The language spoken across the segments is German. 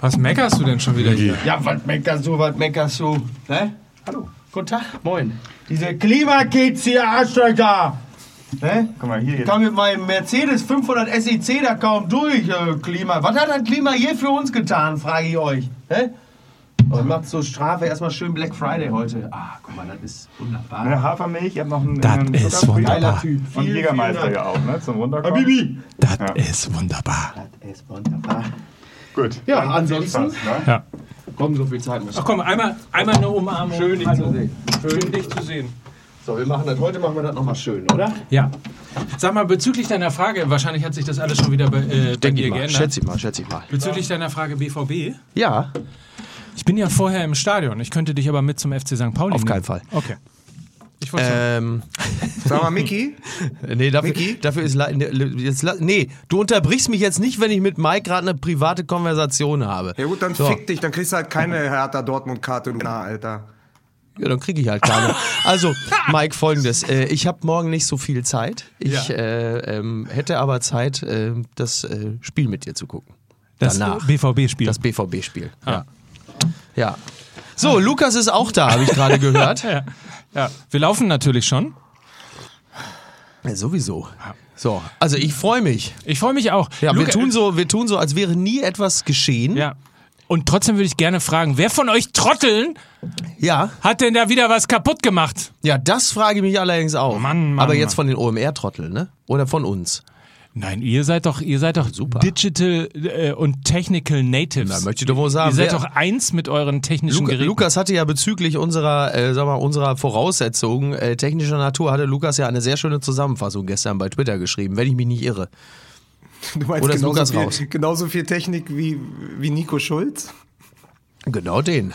Was meckerst du denn schon wieder hier? Ja, was meckerst du, was meckerst du? Ne? Hallo. Guten Tag. Moin. Diese Klimakids hier, Arschlöcher. Ne? Guck mal, hier Ich kam mit meinem Mercedes 500 SEC da kaum durch, äh, Klima. Was hat das Klima hier für uns getan, frage ich euch. Ne? Und macht zur Strafe erstmal schön Black Friday heute. Ah, guck mal, das ist wunderbar. Eine Hafermilch, ihr habt noch einen, Das einen ist wunderbar. Geiler Typ. Und Jägermeister ja auch, ne? Zum Runterkommen. Habibi. Das Ja. ist wunderbar. Das ist wunderbar. Gut. Ja, Dann ansonsten- Spaß, ne? Ja. Komm, so viel Zeit muss Ach komm, einmal, einmal eine Umarmung. Schön, dich Hallo. zu sehen. Schön, dich zu sehen. So, wir machen das heute, machen wir das nochmal schön, oder? Ja. Sag mal, bezüglich deiner Frage, wahrscheinlich hat sich das alles schon wieder bei, äh, bei dir ich mal, geändert. schätze ich mal, schätze ich mal. Bezüglich deiner Frage BVB. Ja, Ich bin ja vorher im Stadion. Ich könnte dich aber mit zum FC St. Pauli Auf nehmen. keinen Fall. Okay. Ich wollte ähm, Sag mal, Micky, nee, dafür, Micky? dafür ist, la- jetzt, nee, du unterbrichst mich jetzt nicht, wenn ich mit Mike gerade eine private Konversation habe. ja gut, dann So. fick dich, dann kriegst du halt keine Hertha Dortmund-Karte, du na, Alter. Ja, dann kriege ich halt keine. Also, Mike, folgendes. Äh, ich habe morgen nicht so viel Zeit. Ich Ja. äh, ähm, hätte aber Zeit, äh, das äh, Spiel mit dir zu gucken. das Danach. BVB-Spiel. Das BVB-Spiel. Ja. ja. So, Lukas ist auch da, habe ich gerade gehört. ja. Ja. Wir laufen natürlich schon. Ja, sowieso. So, also ich freue mich. Ich freue mich auch. Ja, wir Luca- tun so, wir tun so, als wäre nie etwas geschehen. Ja. Und trotzdem würde ich gerne fragen, wer von euch Trotteln Ja, hat denn da wieder was kaputt gemacht? ja, das frage ich mich allerdings auch. Mann, Mann, Aber jetzt Mann. von den OMR-Trotteln, ne? Oder von uns? Nein, ihr seid doch, ihr seid doch Super. Digital äh, und Technical Natives. Na, möchte ich doch wohl sagen. ihr seid doch eins mit euren technischen Luca, Geräten. Lukas hatte ja bezüglich unserer, äh, sag mal, unserer Voraussetzungen äh, technischer Natur hatte Lukas ja eine sehr schöne Zusammenfassung gestern bei Twitter geschrieben, wenn ich mich nicht irre. Du meinst Oder ist genauso Lukas viel, raus? genauso viel Technik wie, wie Nico Schulz? Genau den.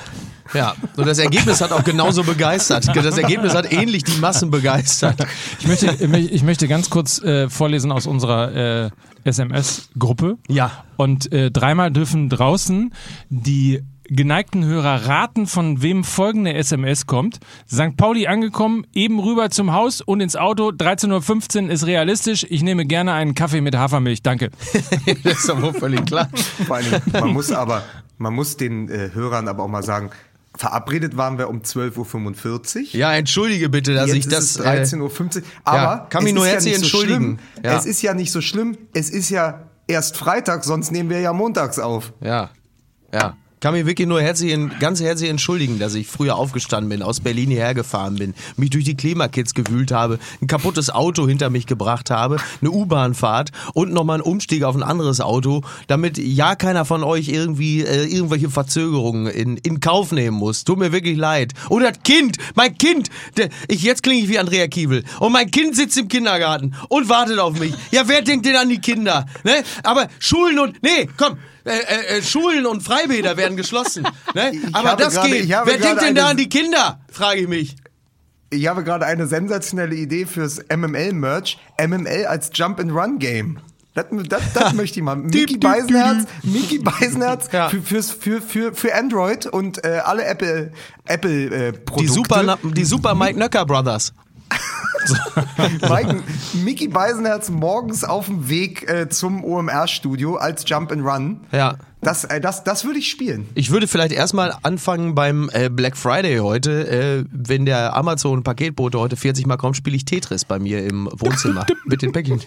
Ja, und das Ergebnis hat auch genauso begeistert. Das Ergebnis hat ähnlich die Massen begeistert. Ich möchte, ich möchte ganz kurz äh, vorlesen aus unserer äh, SMS-Gruppe. Ja. Und äh, dreimal dürfen draußen die geneigten Hörer raten, von wem folgende SMS kommt. St. Pauli angekommen, eben rüber zum Haus und ins Auto. 13.15 Uhr ist realistisch. Ich nehme gerne einen Kaffee mit Hafermilch. Danke. Das ist doch wohl völlig klar. Vor allem, man muss aber, man muss den äh, Hörern aber auch mal sagen, verabredet waren wir um 12.45 Uhr. Ja, entschuldige bitte, dass Jetzt ich das. ist es 13.50 Uhr. Aber ja, kann mich es nur ist herzlich ja nicht entschuldigen. So schlimm. Ja. Es ist ja nicht so schlimm. Es ist ja erst Freitag, sonst nehmen wir ja montags auf. äh, ja, ja. Kann mich wirklich nur herzlich, ganz herzlich entschuldigen, dass ich früher aufgestanden bin, aus Berlin hierher gefahren bin, mich durch die Klimakids gewühlt habe, ein kaputtes Auto hinter mich gebracht habe, eine U-Bahn-Fahrt und nochmal einen Umstieg auf ein anderes Auto, damit ja keiner von euch irgendwie äh, irgendwelche Verzögerungen in, in Kauf nehmen muss. Tut mir wirklich leid. Und das Kind, mein Kind, der, ich, jetzt klinge ich wie Andrea Kiewel. Und mein Kind sitzt im Kindergarten und wartet auf mich. Ja, wer denkt denn an die Kinder? Ne? Aber Schulen und, nee, komm, äh, äh, äh, Schulen und Freibäder werden geschlossen. Ne? Aber das gerade- geht. Wer denkt denn da an die Kinder? Frage ich mich. Ich habe gerade eine sensationelle Idee fürs MML-Merch. MML als Jump-and-Run-Game. Das, das, das möchte ich mal. Mickey Beisenherz, Mickey Beisenherz Ja. für, fürs, für, für, für Android und äh, alle Apple, Apple äh, Produkte. Die Super, die Super Mike Nöcker Brothers. Mike, Mickey Beisenherz morgens auf dem Weg äh, zum OMR-Studio als Jump and Run. Ja. Das, äh, das, das würde ich spielen. Ich würde vielleicht erstmal anfangen beim äh, Black Friday heute. Äh, wenn der Amazon-Paketbote heute 40 Mal kommt, spiele ich Tetris bei mir im Wohnzimmer mit den Päckchen.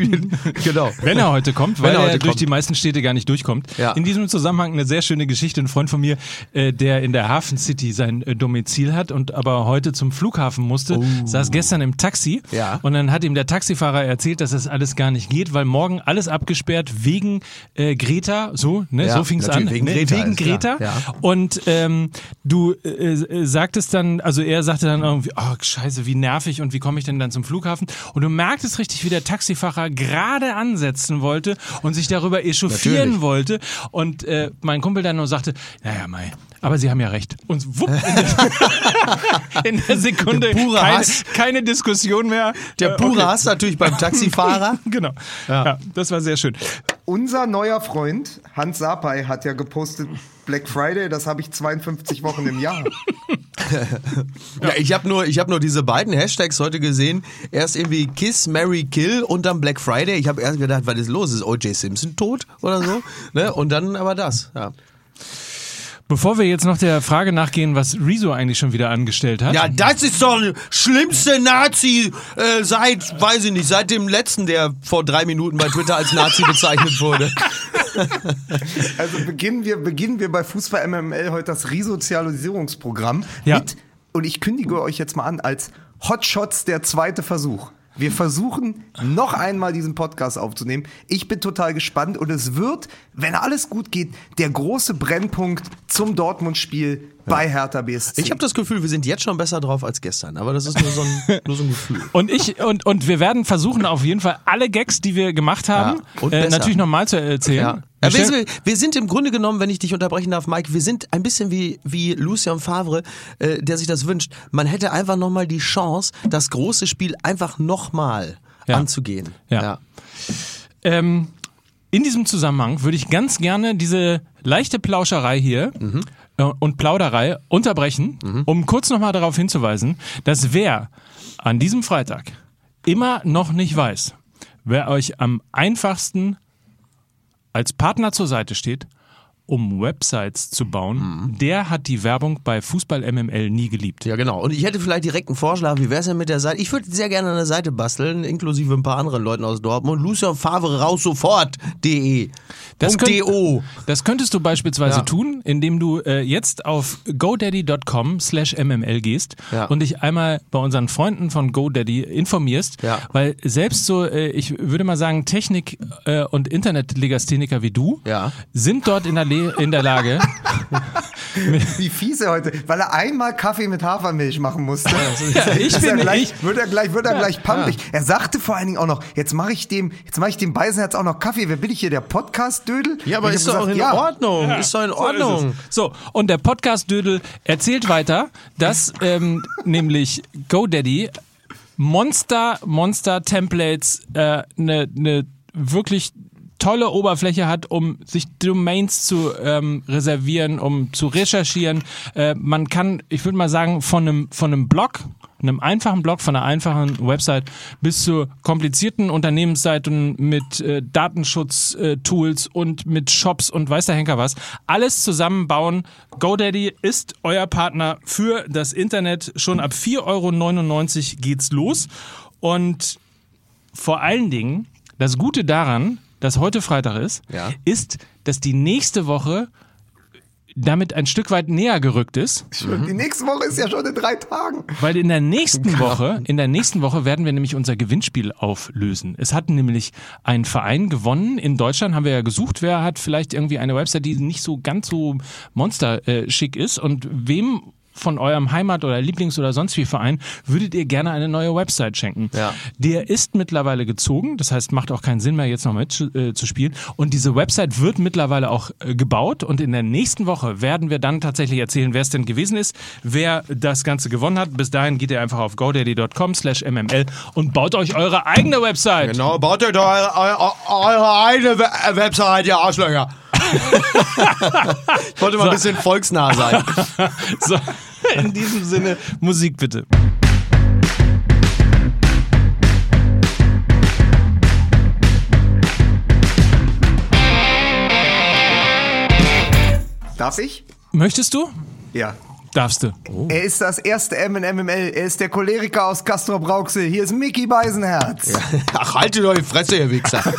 genau. Wenn er heute kommt, weil Wenn er er, heute durch kommt. die meisten Städte gar nicht durchkommt. Ja. In diesem Zusammenhang eine sehr schöne Geschichte. Ein Freund von mir, äh, der in der Hafen City sein äh, Domizil hat und aber heute zum Flughafen musste, saß gestern im Taxi Oh. Ja. und dann hat ihm der Taxifahrer erzählt, dass das alles gar nicht geht, weil morgen alles abgesperrt wegen äh, Greta, so, ne, Ja, so fing's an. natürlich, wegen ne, Greta, wegen. Greta. Ja. Und ähm, du äh, äh, sagtest dann, also er sagte dann irgendwie, oh scheiße, wie nervig und wie komme ich denn dann zum Flughafen? Und du merktest richtig, wie der Taxifahrer gerade ansetzen wollte und sich darüber echauffieren Natürlich. wollte. Und äh, mein Kumpel dann nur sagte, naja, Mai, aber Sie haben ja recht. Und wupp, in der, Sekunde Der keine, keine Diskussion mehr. Der Äh, pure okay. Hass natürlich beim Taxifahrer. Genau. Ja. das war sehr schön. Unser neuer Freund Hans Sapai hat ja gepostet Black Friday, das habe ich 52 Wochen im Jahr. Ja, ich habe nur, ich hab nur diese beiden Hashtags heute gesehen. Erst irgendwie Kiss, Mary, Kill und dann Black Friday. Ich habe erst gedacht, was ist los? Ist O.J. Simpson tot oder so? ne? Und dann aber das. Ja. Bevor wir jetzt noch der Frage nachgehen, was Rezo eigentlich schon wieder angestellt hat. Ja, das ist doch der schlimmste Nazi äh, seit, weiß ich nicht, seit dem letzten, der vor drei Minuten bei Twitter als Nazi bezeichnet wurde. Also beginnen wir, beginnen wir bei Fußball MML heute das Resozialisierungsprogramm Ja. mit, und ich kündige euch jetzt mal an, als Hotshots der zweite Versuch. Wir versuchen noch einmal diesen Podcast aufzunehmen. Ich bin total gespannt und es wird, wenn alles gut geht, der große Brennpunkt zum Dortmund-Spiel bei Hertha BSC. Ich habe das Gefühl, wir sind jetzt schon besser drauf als gestern, aber das ist nur so ein, nur so ein Gefühl. Und ich und, und wir werden versuchen auf jeden Fall alle Gags, die wir gemacht haben, Ja, und äh, natürlich nochmal zu erzählen. Ja. Wir Ja, wir, wir sind im Grunde genommen, wenn ich dich unterbrechen darf, Mike, wir sind ein bisschen wie, wie Lucien Favre, äh, der sich das wünscht. Man hätte einfach nochmal die Chance, das große Spiel einfach nochmal Ja. anzugehen. Ja. Ähm, in diesem Zusammenhang würde ich ganz gerne diese leichte Plauscherei hier äh, und Plauderei unterbrechen, um kurz nochmal darauf hinzuweisen, dass wer an diesem Freitag immer noch nicht weiß, wer euch am einfachsten als Partner zur Seite steht, um Websites zu bauen, der hat die Werbung bei Fußball MML nie geliebt. Ja, genau. Und ich hätte vielleicht direkt einen Vorschlag, wie wäre es denn mit der Seite? Ich würde sehr gerne eine Seite basteln, inklusive ein paar anderen Leuten aus Dortmund. Lucien Favre raus sofort.de. Das, könnt, .do. das könntest du beispielsweise Ja. tun, indem du äh, jetzt auf godaddy.com slash mml gehst Ja. und dich einmal bei unseren Freunden von GoDaddy informierst, Ja. weil selbst so, äh, ich würde mal sagen, Technik- äh, und Internetlegastheniker wie du sind dort in der, Le in der Lage, Wie fies er heute, weil er einmal Kaffee mit Hafermilch machen musste. Ja, ich bin- er gleich, ich- wird er gleich, wird er gleich pampig. Er sagte vor allen Dingen auch noch, jetzt mache ich dem, jetzt mache ich dem Beisenherz auch noch Kaffee. Wer bin ich hier, der Podcast-Dödel? Ja, aber ist doch auch gesagt, in ja. Ordnung. Ist doch in So ist Ordnung. es. So, und der Podcast-Dödel erzählt weiter, dass ähm, nämlich GoDaddy Monster, Monster Templates eine äh, ne, ne wirklich tolle Oberfläche hat, um sich Domains zu ähm, reservieren, um zu recherchieren. Äh, man kann, ich würde mal sagen, von einem, von einem Blog, einem einfachen Blog, von einer einfachen Website bis zu komplizierten Unternehmensseiten mit äh, Datenschutz-Tools und mit Shops und weiß der Henker was, alles zusammenbauen. GoDaddy ist euer Partner für das Internet. Schon ab 4,99 Euro geht's los. Und vor allen Dingen, das Gute daran, dass heute Freitag ist, Ja. ist, dass die nächste Woche damit ein Stück weit näher gerückt ist, Die nächste Woche ist ja schon in drei Tagen. weil in der nächsten Woche, in der nächsten Woche werden wir nämlich unser Gewinnspiel auflösen. Es hat nämlich ein Verein gewonnen. In Deutschland haben wir ja gesucht, wer hat vielleicht irgendwie eine Website, die nicht so ganz so monsterschick ist und wem von eurem Heimat- oder Lieblings- oder sonst wie Verein würdet ihr gerne eine neue Website schenken. Ja. Der ist mittlerweile gezogen, das heißt, macht auch keinen Sinn mehr, jetzt noch mit äh, zu spielen. Und diese Website wird mittlerweile auch äh, gebaut und in der nächsten Woche werden wir dann tatsächlich erzählen, wer es denn gewesen ist, wer das Ganze gewonnen hat. Bis dahin geht ihr einfach auf godaddy.com slash mml und baut euch eure eigene Website. Genau, baut euch eure, eure, eure eigene We- Website, ihr Arschlöcher. ich wollte mal ein bisschen volksnah sein. So, in diesem Sinne, Musik bitte. Darf ich? Möchtest du? Ja. Darfst du. Er ist das erste M in MML. Er ist der Choleriker aus Castro Brauxel. Hier ist Mickey Beisenherz. Ach, haltet euch die Fresse, ihr Wichser.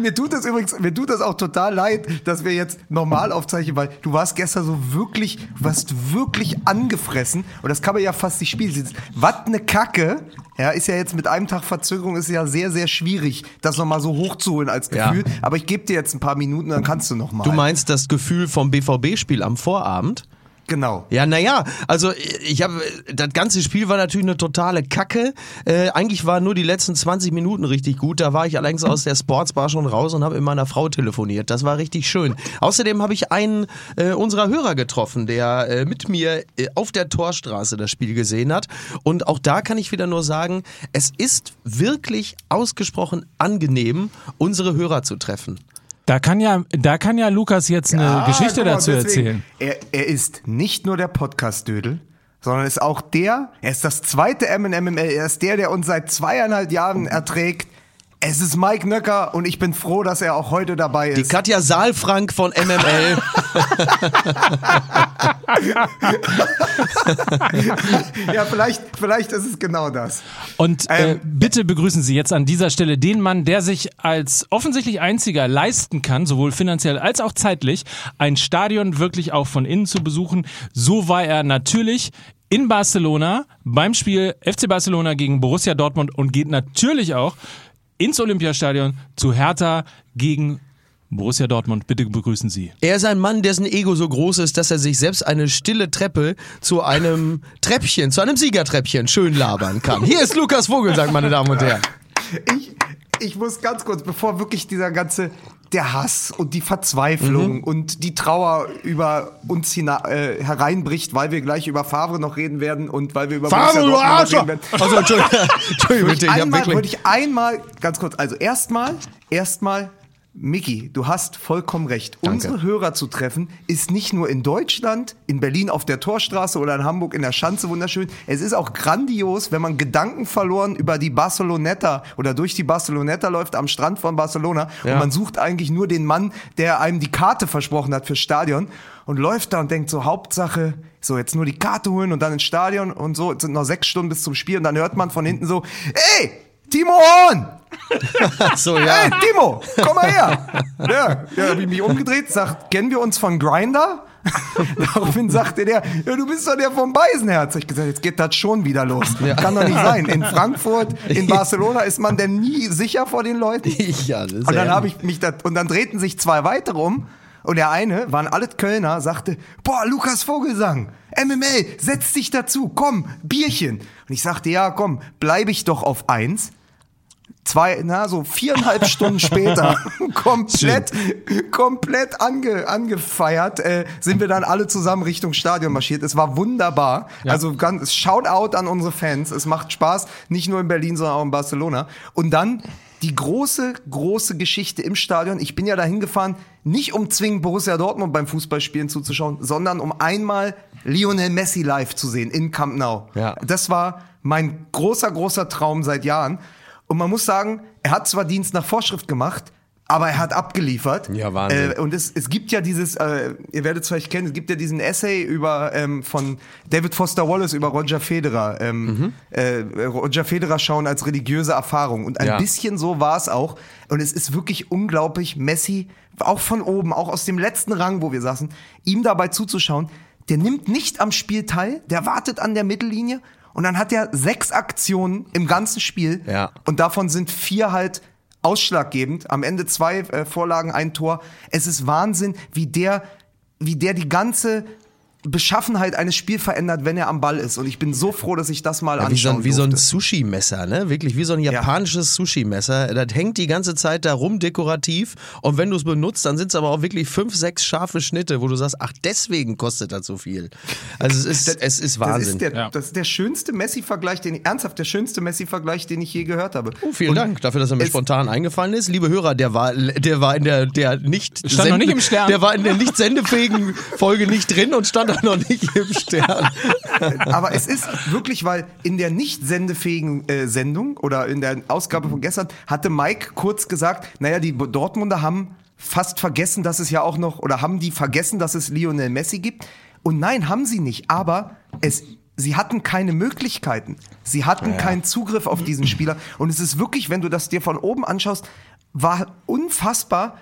Mir tut das übrigens, mir tut das auch total leid, dass wir jetzt normal aufzeichnen, weil du warst gestern so wirklich, du warst wirklich angefressen und das kann man ja fast nicht spielen. Was ne Kacke, ja, ist ja jetzt mit einem Tag Verzögerung ist ja sehr, sehr schwierig, das nochmal so hochzuholen als Ja. Gefühl. Aber ich gebe dir jetzt ein paar Minuten, dann kannst du nochmal. Du meinst das Gefühl vom BVB-Spiel am Vorabend? Genau. Ja, naja, also ich habe, das ganze Spiel war natürlich eine totale Kacke. Äh, eigentlich waren nur die letzten 20 Minuten richtig gut. Da war ich allerdings aus der Sportsbar schon raus und habe mit meiner Frau telefoniert. Das war richtig schön. Außerdem habe ich einen äh, unserer Hörer getroffen, der äh, mit mir äh, auf der Torstraße das Spiel gesehen hat. Und auch da kann ich wieder nur sagen, es ist wirklich ausgesprochen angenehm, unsere Hörer zu treffen. Da kann ja, da kann ja Lukas jetzt eine Ah, Geschichte mal, dazu deswegen, erzählen. Er, er ist nicht nur der Podcast-Dödel, sondern ist auch der, er ist das zweite M in MML, er ist der, der uns seit zweieinhalb Jahren erträgt. Es ist Mike Nöcker und ich bin froh, dass er auch heute dabei Die ist. Katja Saalfrank von MML. ja, vielleicht, vielleicht ist es genau das. Und äh, Ähm, bitte begrüßen Sie jetzt an dieser Stelle den Mann, der sich als offensichtlich einziger leisten kann, sowohl finanziell als auch zeitlich, ein Stadion wirklich auch von innen zu besuchen. So war er natürlich in Barcelona beim Spiel FC Barcelona gegen Borussia Dortmund und geht natürlich auch ins Olympiastadion zu Hertha gegen Borussia Dortmund. Bitte begrüßen Sie. Er ist ein Mann, dessen Ego so groß ist, dass er sich selbst eine stille Treppe zu einem Treppchen, zu einem Siegertreppchen schön labern kann. Hier ist Lukas Vogelsang, meine Damen und Herren. Ich, ich muss ganz kurz, bevor wirklich dieser ganze, der Hass und die Verzweiflung Mhm. und die Trauer über uns hina äh, hereinbricht, weil wir gleich über Favre noch reden werden und weil wir über Favre, du Arschloch! werden. Also, Entschuldigung, Entschuldigung Würde bitte, ich, ich einmal, würde wirklich... ich einmal, ganz kurz, also erstmal, erstmal, Miki, du hast vollkommen recht. Danke. Unsere Hörer zu treffen, ist nicht nur in Deutschland, in Berlin auf der Torstraße oder in Hamburg in der Schanze wunderschön. Es ist auch grandios, wenn man Gedanken verloren über die Barceloneta oder durch die Barceloneta läuft am Strand von Barcelona Ja. und man sucht eigentlich nur den Mann, der einem die Karte versprochen hat fürs Stadion und läuft da und denkt so, Hauptsache, so jetzt nur die Karte holen und dann ins Stadion und so, es sind noch sechs Stunden bis zum Spiel und dann hört man von hinten so, ey, Timo Horn! So, ja. Hey, Timo, komm mal her. Ja, ja hab ich mich umgedreht, sagt, kennen wir uns von Grinder? Daraufhin sagte der, ja, du bist doch der vom Beisenherz. Ich gesagt, jetzt geht das schon wieder los. Kann doch nicht sein. In Frankfurt, in Barcelona ist man denn nie sicher vor den Leuten. Ja, das ist Und dann ja- habe ich mich da, und dann drehten sich zwei weitere um. Und der eine, waren alle Kölner, sagte, boah, Lukas Vogelsang, MML, setz dich dazu, komm, Bierchen. Und ich sagte, ja, komm, bleibe ich doch auf eins. Zwei, na, so viereinhalb Stunden später, komplett, komplett ange, angefeiert, äh, sind wir dann alle zusammen Richtung Stadion marschiert. Es war wunderbar. Also ganz, Shoutout an unsere Fans. Es macht Spaß, nicht nur in Berlin, sondern auch in Barcelona. Und dann die große, große Geschichte im Stadion. Ich bin ja dahin gefahren, nicht um zwingend Borussia Dortmund beim Fußballspielen zuzuschauen, sondern um einmal Lionel Messi live zu sehen in Camp Nou. Ja. Das war mein großer, großer Traum seit Jahren. Und man muss sagen, er hat zwar Dienst nach Vorschrift gemacht, aber er hat abgeliefert. Ja, Wahnsinn. Äh, und es, es gibt ja dieses, äh, ihr werdet es vielleicht kennen, es gibt ja diesen Essay über ähm, von David Foster Wallace über Roger Federer. Ähm, Mhm. äh, Roger Federer schauen als religiöse Erfahrung. Und ein Ja. bisschen so war es auch. Und es ist wirklich unglaublich, Messi, auch von oben, auch aus dem letzten Rang, wo wir saßen, ihm dabei zuzuschauen. Der nimmt nicht am Spiel teil, der wartet an der Mittellinie und dann hat er sechs Aktionen im ganzen Spiel. Ja. Und davon sind vier halt ausschlaggebend. Am Ende zwei äh, Vorlagen, ein Tor. Es ist Wahnsinn, wie der, wie der die ganze Beschaffenheit eines Spiels verändert, wenn er am Ball ist. Und ich bin so froh, dass ich das mal Ja, wie so, anschauen ein, wie so ein. Sushi-Messer, ne? Wirklich wie so ein japanisches Sushi-Messer. Das hängt die ganze Zeit da rum dekorativ. Und wenn du es benutzt, dann sind es aber auch wirklich fünf, sechs scharfe Schnitte, wo du sagst, ach, deswegen kostet das so viel. Also es ist, es ist Das Wahnsinn. ist, der, Ja. das ist der schönste Messi-Vergleich, den ich, ernsthaft, der schönste Messi-Vergleich, den ich je gehört habe. Oh, vielen Und Dank dafür, dass er mir spontan eingefallen ist. Liebe Hörer, der war, der war in der, der nicht Stand noch nicht im Stern. der war in der nicht sendefähigen Folge nicht drin und stand auch noch nicht im Stern. Aber es ist wirklich, weil in der nicht sendefähigen äh, Sendung oder in der Ausgabe von gestern hatte Mike kurz gesagt, naja, die Dortmunder haben fast vergessen, dass es ja auch noch, oder haben die vergessen, dass es Lionel Messi gibt? Und nein, haben sie nicht. Aber es, sie hatten keine Möglichkeiten. Sie hatten keinen Zugriff auf diesen Spieler. Und es ist wirklich, wenn du das dir von oben anschaust, war unfassbar,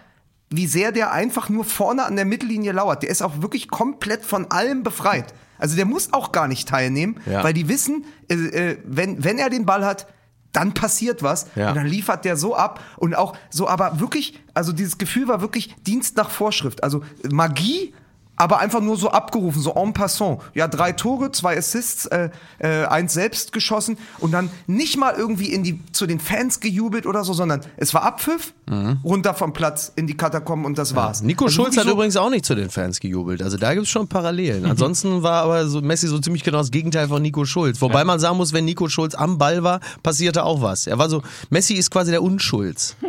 wie sehr der einfach nur vorne an der Mittellinie lauert. Der ist auch wirklich komplett von allem befreit. Also der muss auch gar nicht teilnehmen, Ja. weil die wissen, äh, äh, wenn, wenn er den Ball hat, dann passiert was Ja. und dann liefert der so ab und auch so, aber wirklich, also dieses Gefühl war wirklich Dienst nach Vorschrift, also Magie, aber einfach nur so abgerufen, so en passant. Ja, drei Tore, zwei Assists, äh, äh, eins selbst geschossen und dann nicht mal irgendwie in die zu den Fans gejubelt oder so, sondern es war Abpfiff, runter vom Platz in die Katakomben und das war's. Mhm. Nico Also Schulz hat so, übrigens auch nicht zu den Fans gejubelt. Also da gibt es schon Parallelen. Ansonsten war aber so Messi so ziemlich genau das Gegenteil von Nico Schulz. Wobei man sagen muss, wenn Nico Schulz am Ball war, passierte auch was. Er war so, Messi ist quasi der Unschulz.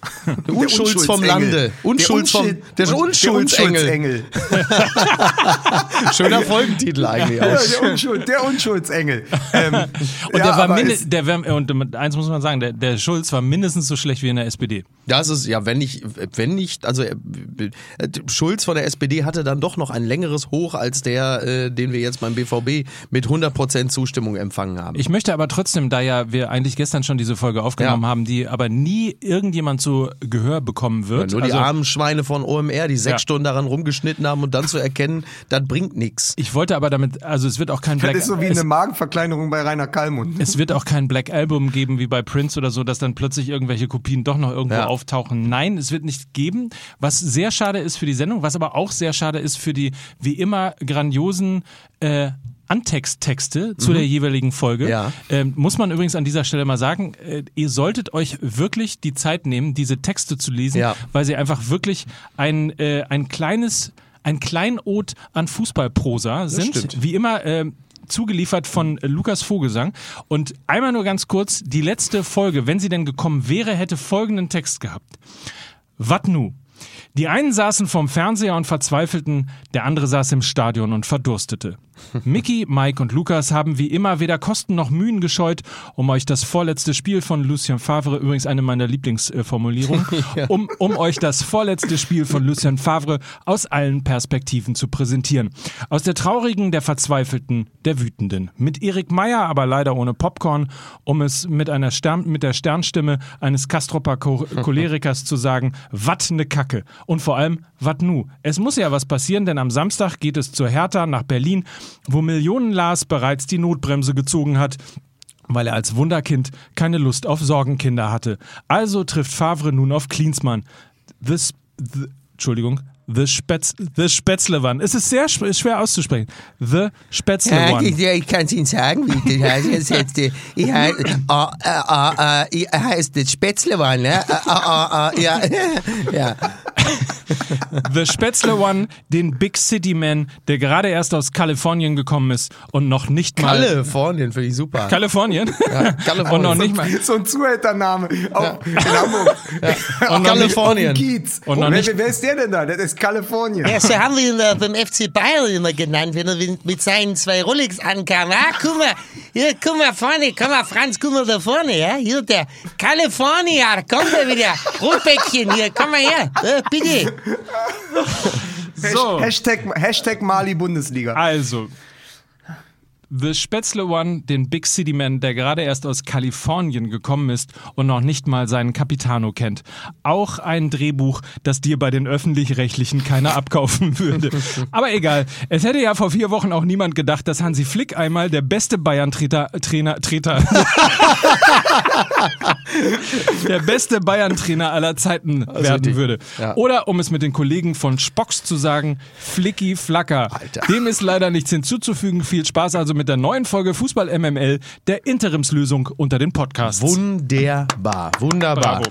Der Unschulds vom Lande. Unschulds vom, der, der Unschuldsengel. Schöner Folgentitel eigentlich Ja, auch. der, Unschuld, der Unschuldsengel. Ähm, Und ja, der war der wär, und eins muss man sagen, der, der Schulz war mindestens so schlecht wie in der SPD. Das ist, ja, wenn nicht, wenn nicht, also äh, Schulz von der SPD hatte dann doch noch ein längeres Hoch als der, äh, den wir jetzt beim BVB mit 100% Zustimmung empfangen haben. Ich möchte aber trotzdem, da ja wir eigentlich gestern schon diese Folge aufgenommen Ja. haben, die aber nie irgendjemand zu Gehör bekommen wird. Nur die also, armen Schweine von OMR, die sechs Ja. Stunden daran rumgeschnitten haben und dann zu erkennen, das bringt nichts. ich wollte aber damit, also es wird auch kein Black das ist so wie es, eine Magenverkleinerung bei Rainer Kallmund. es wird auch kein Black Album geben wie bei Prince oder so, dass dann plötzlich irgendwelche Kopien doch noch irgendwo Ja. auftauchen. Nein, es wird nicht geben, was sehr schade ist für die Sendung, was aber auch sehr schade ist für die wie immer grandiosen äh, Antexttexte zu der jeweiligen Folge. Mhm. Ja. Ähm, muss man übrigens an dieser Stelle mal sagen, äh, ihr solltet euch wirklich die Zeit nehmen, diese Texte zu lesen, Ja. weil sie einfach wirklich ein, äh, ein kleines, ein Kleinod an Fußballprosa sind. stimmt. Wie immer, ähm, zugeliefert von äh, Lukas Vogelsang. Und einmal nur ganz kurz, die letzte Folge, wenn sie denn gekommen wäre, hätte folgenden Text gehabt. Wat nu? Die einen saßen vorm Fernseher und verzweifelten, der andere saß im Stadion und verdurstete. Mickey, Mike und Lukas haben wie immer weder Kosten noch Mühen gescheut, um euch das vorletzte Spiel von Lucien Favre, übrigens eine meiner Lieblingsformulierungen, um, um euch das vorletzte Spiel von Lucien Favre aus allen Perspektiven zu präsentieren. Aus der traurigen, der verzweifelten, der wütenden. Mit Erik Meyer, aber leider ohne Popcorn, um es mit einer Stern, mit der Sternstimme eines Kastropper Cho- Cholerikers zu sagen, wat ne Kacke. Und vor allem, wat nu? Es muss ja was passieren, denn am Samstag geht es zur Hertha nach Berlin, wo Millionen Lars bereits die Notbremse gezogen hat weil er als Wunderkind keine Lust auf Sorgenkinder hatte. Also trifft Favre nun auf Klinsmann. The, Sp- the, Entschuldigung, The, Spätz, the Spätzlewan. Es ist sehr schw- schwer auszusprechen. The Spätzlewan. ja, ich kann es Ihnen sagen, wie das heißt. Jetzt, jetzt, äh, ich heiße, äh, äh, äh, ich heiße das Spätzlewan, ne? Äh, äh, äh, ja, ja. The Spätzlewan, den Big City Man, der gerade erst aus Kalifornien gekommen ist und noch nicht mal... Kalifornien finde ich super. Kalifornien? Kalifornien. und noch nicht mal... So ein Zuhältername auch in Hamburg. Und noch nicht, Kalifornien. Kiez. Und noch wer, nicht- wer ist der denn da? Das ist Kalifornien. Ja, so haben wir ihn äh, beim FC Bayern immer genannt, wenn er mit- seinen zwei Rolex ankam. Ah, guck mal, hier, guck mal vorne, komm mal, Franz, guck mal da vorne, ja? Hier, der Kalifornier, kommt da wieder. Rotbäckchen, hier, komm mal her, äh, bitte. so. Hashtag, Hashtag Mali Bundesliga. Also, The Spätzle One, den Big City Man, der gerade erst aus Kalifornien gekommen ist und noch nicht mal seinen Capitano kennt. Auch ein Drehbuch, das dir bei den Öffentlich-Rechtlichen keiner abkaufen würde. Aber egal, es hätte ja vor vier Wochen auch niemand gedacht, dass Hansi Flick einmal der beste Bayern-Trainer, Trainer, Treter, der beste Bayern-Trainer aller Zeiten werden richtig. würde. Ja. Oder um es mit den Kollegen von Spocks zu sagen, Flicky Flacker. Alter. Dem ist leider nichts hinzuzufügen. Viel Spaß also mit der neuen Folge Fußball MML, der Interimslösung unter den Podcasts. Wunderbar, wunderbar. Bravo.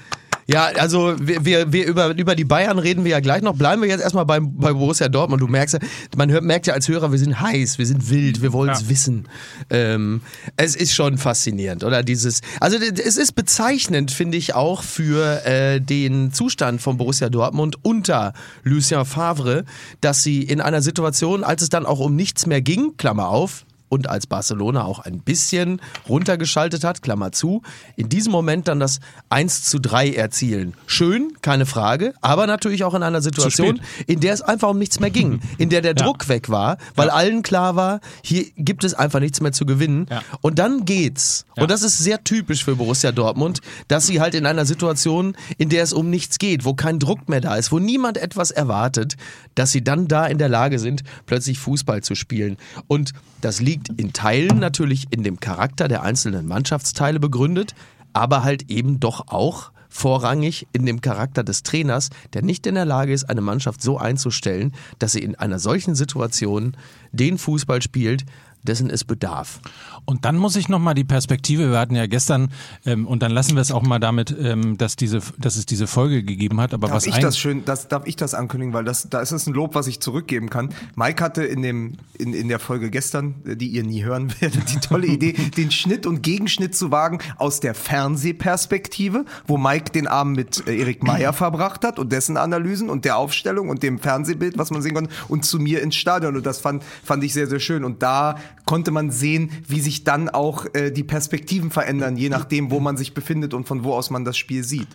Ja, also wir, wir, wir über, über die Bayern reden wir ja gleich noch. Bleiben wir jetzt erstmal beim, bei Borussia Dortmund. Du merkst ja, man hört, merkt ja als Hörer, wir sind heiß, wir sind wild, wir wollen es Ja. wissen. Ähm, es ist schon faszinierend, oder? Dieses, also es ist bezeichnend, finde ich, auch für äh, den Zustand von Borussia Dortmund unter Lucien Favre, dass sie in einer Situation, als es dann auch um nichts mehr ging, Klammer auf, und als Barcelona auch ein bisschen runtergeschaltet hat, Klammer zu, in diesem Moment dann das 1 zu 3 erzielen. Schön, keine Frage, aber natürlich auch in einer Situation, in der es einfach um nichts mehr ging, in der der Ja. Druck weg war, weil allen klar war, hier gibt es einfach nichts mehr zu gewinnen. Ja. Und dann geht's. Ja. Und das ist sehr typisch für Borussia Dortmund, dass sie halt in einer Situation, in der es um nichts geht, wo kein Druck mehr da ist, wo niemand etwas erwartet, dass sie dann da in der Lage sind, plötzlich Fußball zu spielen. Und das liegt in Teilen natürlich in dem Charakter der einzelnen Mannschaftsteile begründet, aber halt eben doch auch vorrangig in dem Charakter des Trainers, der nicht in der Lage ist, eine Mannschaft so einzustellen, dass sie in einer solchen Situation den Fußball spielt, dessen es bedarf. Und dann muss ich nochmal die Perspektive, wir hatten ja gestern, ähm, und dann lassen wir es auch mal damit, ähm, dass, diese, dass es diese Folge gegeben hat. Aber Darf was ich das schön, das, darf ich das ankündigen, weil das, da ist es ein Lob, was ich zurückgeben kann. Mike hatte in dem, in, in der Folge gestern, äh, die ihr nie hören werdet, die tolle Idee, den Schnitt und Gegenschnitt zu wagen aus der Fernsehperspektive, wo Mike den Abend mit äh, Erik Meyer verbracht hat und dessen Analysen und der Aufstellung und dem Fernsehbild, was man sehen konnte, und zu mir ins Stadion. Und das fand, fand ich sehr, sehr schön. Und da konnte man sehen, wie sich dann auch äh, die Perspektiven verändern, je nachdem, wo man sich befindet und von wo aus man das Spiel sieht.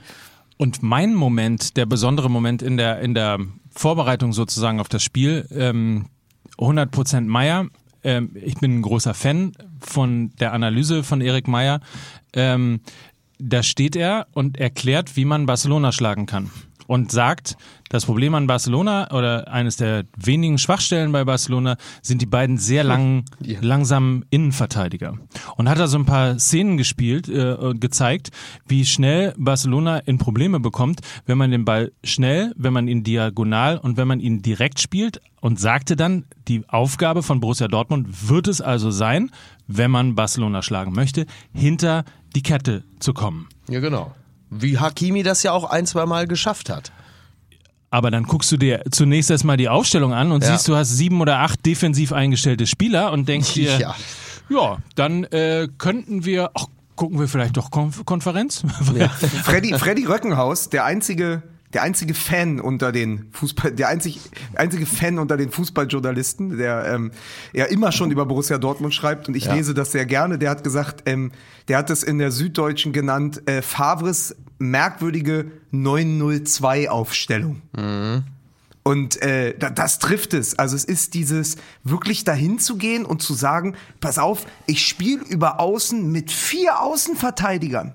Und mein Moment, der besondere Moment in der, in der Vorbereitung sozusagen auf das Spiel, ähm, 100% Meier. Ähm, ich bin ein großer Fan von der Analyse von Erik Meyer. Ähm, da steht er und erklärt, wie man Barcelona schlagen kann. Und sagt, das Problem an Barcelona oder eines der wenigen Schwachstellen bei Barcelona sind die beiden sehr langen, langsamen Innenverteidiger. Und hat da so ein paar Szenen gespielt, äh, und gezeigt, wie schnell Barcelona in Probleme bekommt, wenn man den Ball schnell, wenn man ihn diagonal und wenn man ihn direkt spielt und sagte dann, die Aufgabe von Borussia Dortmund wird es also sein, wenn man Barcelona schlagen möchte, hinter die Kette zu kommen. Ja, genau. Wie Hakimi das ja auch ein, zwei Mal geschafft hat. Aber dann guckst du dir zunächst erstmal die Aufstellung an und Ja. siehst, du hast sieben oder acht defensiv eingestellte Spieler und denkst dir, Ja. ja, dann äh, könnten wir, ach, gucken wir vielleicht doch Konf Konferenz? Freddy, Freddy Röckenhaus, der einzige, der einzige Fan unter den Fußball, der einzig, einzige Fan unter den Fußballjournalisten, der ähm, ja immer schon über Borussia Dortmund schreibt und ich Ja. lese das sehr gerne. Der hat gesagt, ähm, der hat es in der Süddeutschen genannt, äh, Favres merkwürdige 902-Aufstellung. Und äh, da, das trifft es. Also es ist dieses wirklich dahin zu gehen und zu sagen, pass auf, ich spiele über Außen mit vier Außenverteidigern.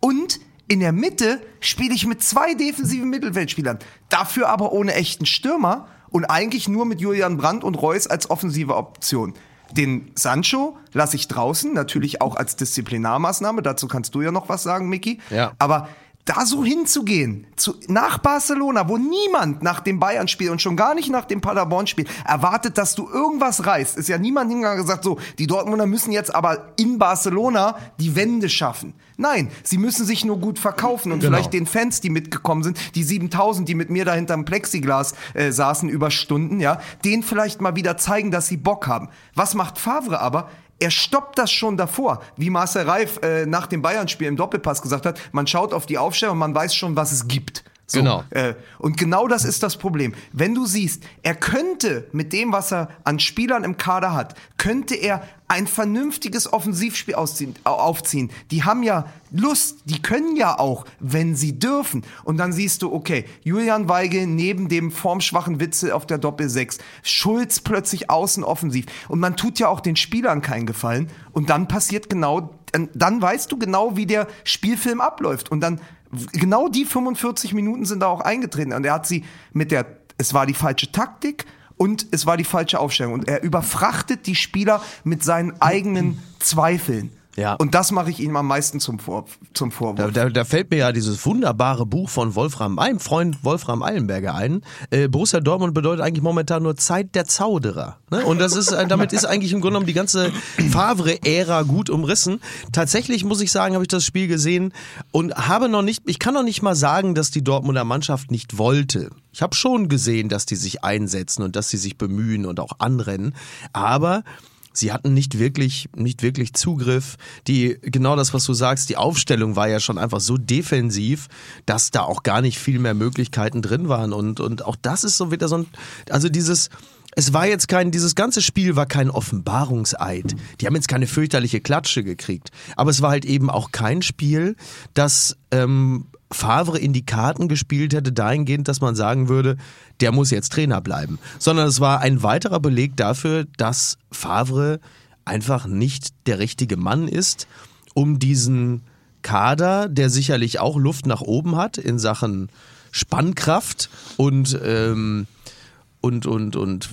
Und in der Mitte spiele ich mit zwei defensiven Mittelfeldspielern. Dafür aber ohne echten Stürmer und eigentlich nur mit Julian Brandt und Reus als offensive Option. Den Sancho lasse ich draußen, natürlich auch als Disziplinarmaßnahme. Dazu kannst du ja noch was sagen, Micky. Ja. Aber da so hinzugehen, zu, nach Barcelona, wo niemand nach dem Bayern-Spiel und schon gar nicht nach dem Paderborn-Spiel erwartet, dass du irgendwas reißt, ist ja niemand hingegangen und gesagt, so, die Dortmunder müssen jetzt aber in Barcelona die Wende schaffen. Nein, sie müssen sich nur gut verkaufen und vielleicht den Fans, die mitgekommen sind, die 7000, die mit mir da hinterm Plexiglas äh, saßen über Stunden, ja, denen vielleicht mal wieder zeigen, dass sie Bock haben. Was macht Favre aber? Er stoppt das schon davor, wie Marcel Reif äh, nach dem Bayern-Spiel im Doppelpass gesagt hat. Man schaut auf die Aufstellung und man weiß schon, was es gibt. So, Genau. Äh, und genau das ist das Problem. Wenn du siehst, er könnte mit dem, was er an Spielern im Kader hat, könnte er ein vernünftiges Offensivspiel ausziehen, au- aufziehen. Die haben ja Lust, die können ja auch, wenn sie dürfen. Und dann siehst du, okay, Julian Weigel neben dem formschwachen Witzel auf der Doppel-6, Schulz plötzlich außen offensiv. Und man tut ja auch den Spielern keinen Gefallen. Und dann passiert genau, dann weißt du genau, wie der Spielfilm abläuft. Und dann genau die 45 Minuten sind da auch eingetreten. Und er hat sie mit der, es war die falsche Taktik und es war die falsche Aufstellung. Und er überfrachtet die Spieler mit seinen eigenen Zweifeln. Ja. Und das mache ich ihm am meisten zum, Vor zum Vorwurf. Da, da, da fällt mir ja dieses wunderbare Buch von Wolfram, meinem Freund Wolfram Eilenberger ein. Äh, Borussia Dortmund bedeutet eigentlich momentan nur Zeit der Zauderer. Ne? Und das ist, äh, damit ist eigentlich im Grunde genommen die ganze Favre-Ära gut umrissen. Tatsächlich muss ich sagen, habe ich das Spiel gesehen und habe noch nicht, ich kann noch nicht mal sagen, dass die Dortmunder Mannschaft nicht wollte. Ich habe schon gesehen, dass die sich einsetzen und dass sie sich bemühen und auch anrennen. Aber Sie hatten nicht wirklich, nicht wirklich Zugriff. Die, genau das, was du sagst, die Aufstellung war ja schon einfach so defensiv, dass da auch gar nicht viel mehr Möglichkeiten drin waren. Und, und auch das ist so wieder so ein, also dieses, es war jetzt kein, dieses ganze Spiel war kein Offenbarungseid. Die haben jetzt keine fürchterliche Klatsche gekriegt. Aber es war halt eben auch kein Spiel, das ähm, Favre in die Karten gespielt hätte, dahingehend, dass man sagen würde, der muss jetzt Trainer bleiben. Sondern es war ein weiterer Beleg dafür, dass Favre einfach nicht der richtige Mann ist, um diesen Kader, der sicherlich auch Luft nach oben hat in Sachen Spannkraft und, ähm, und, und, und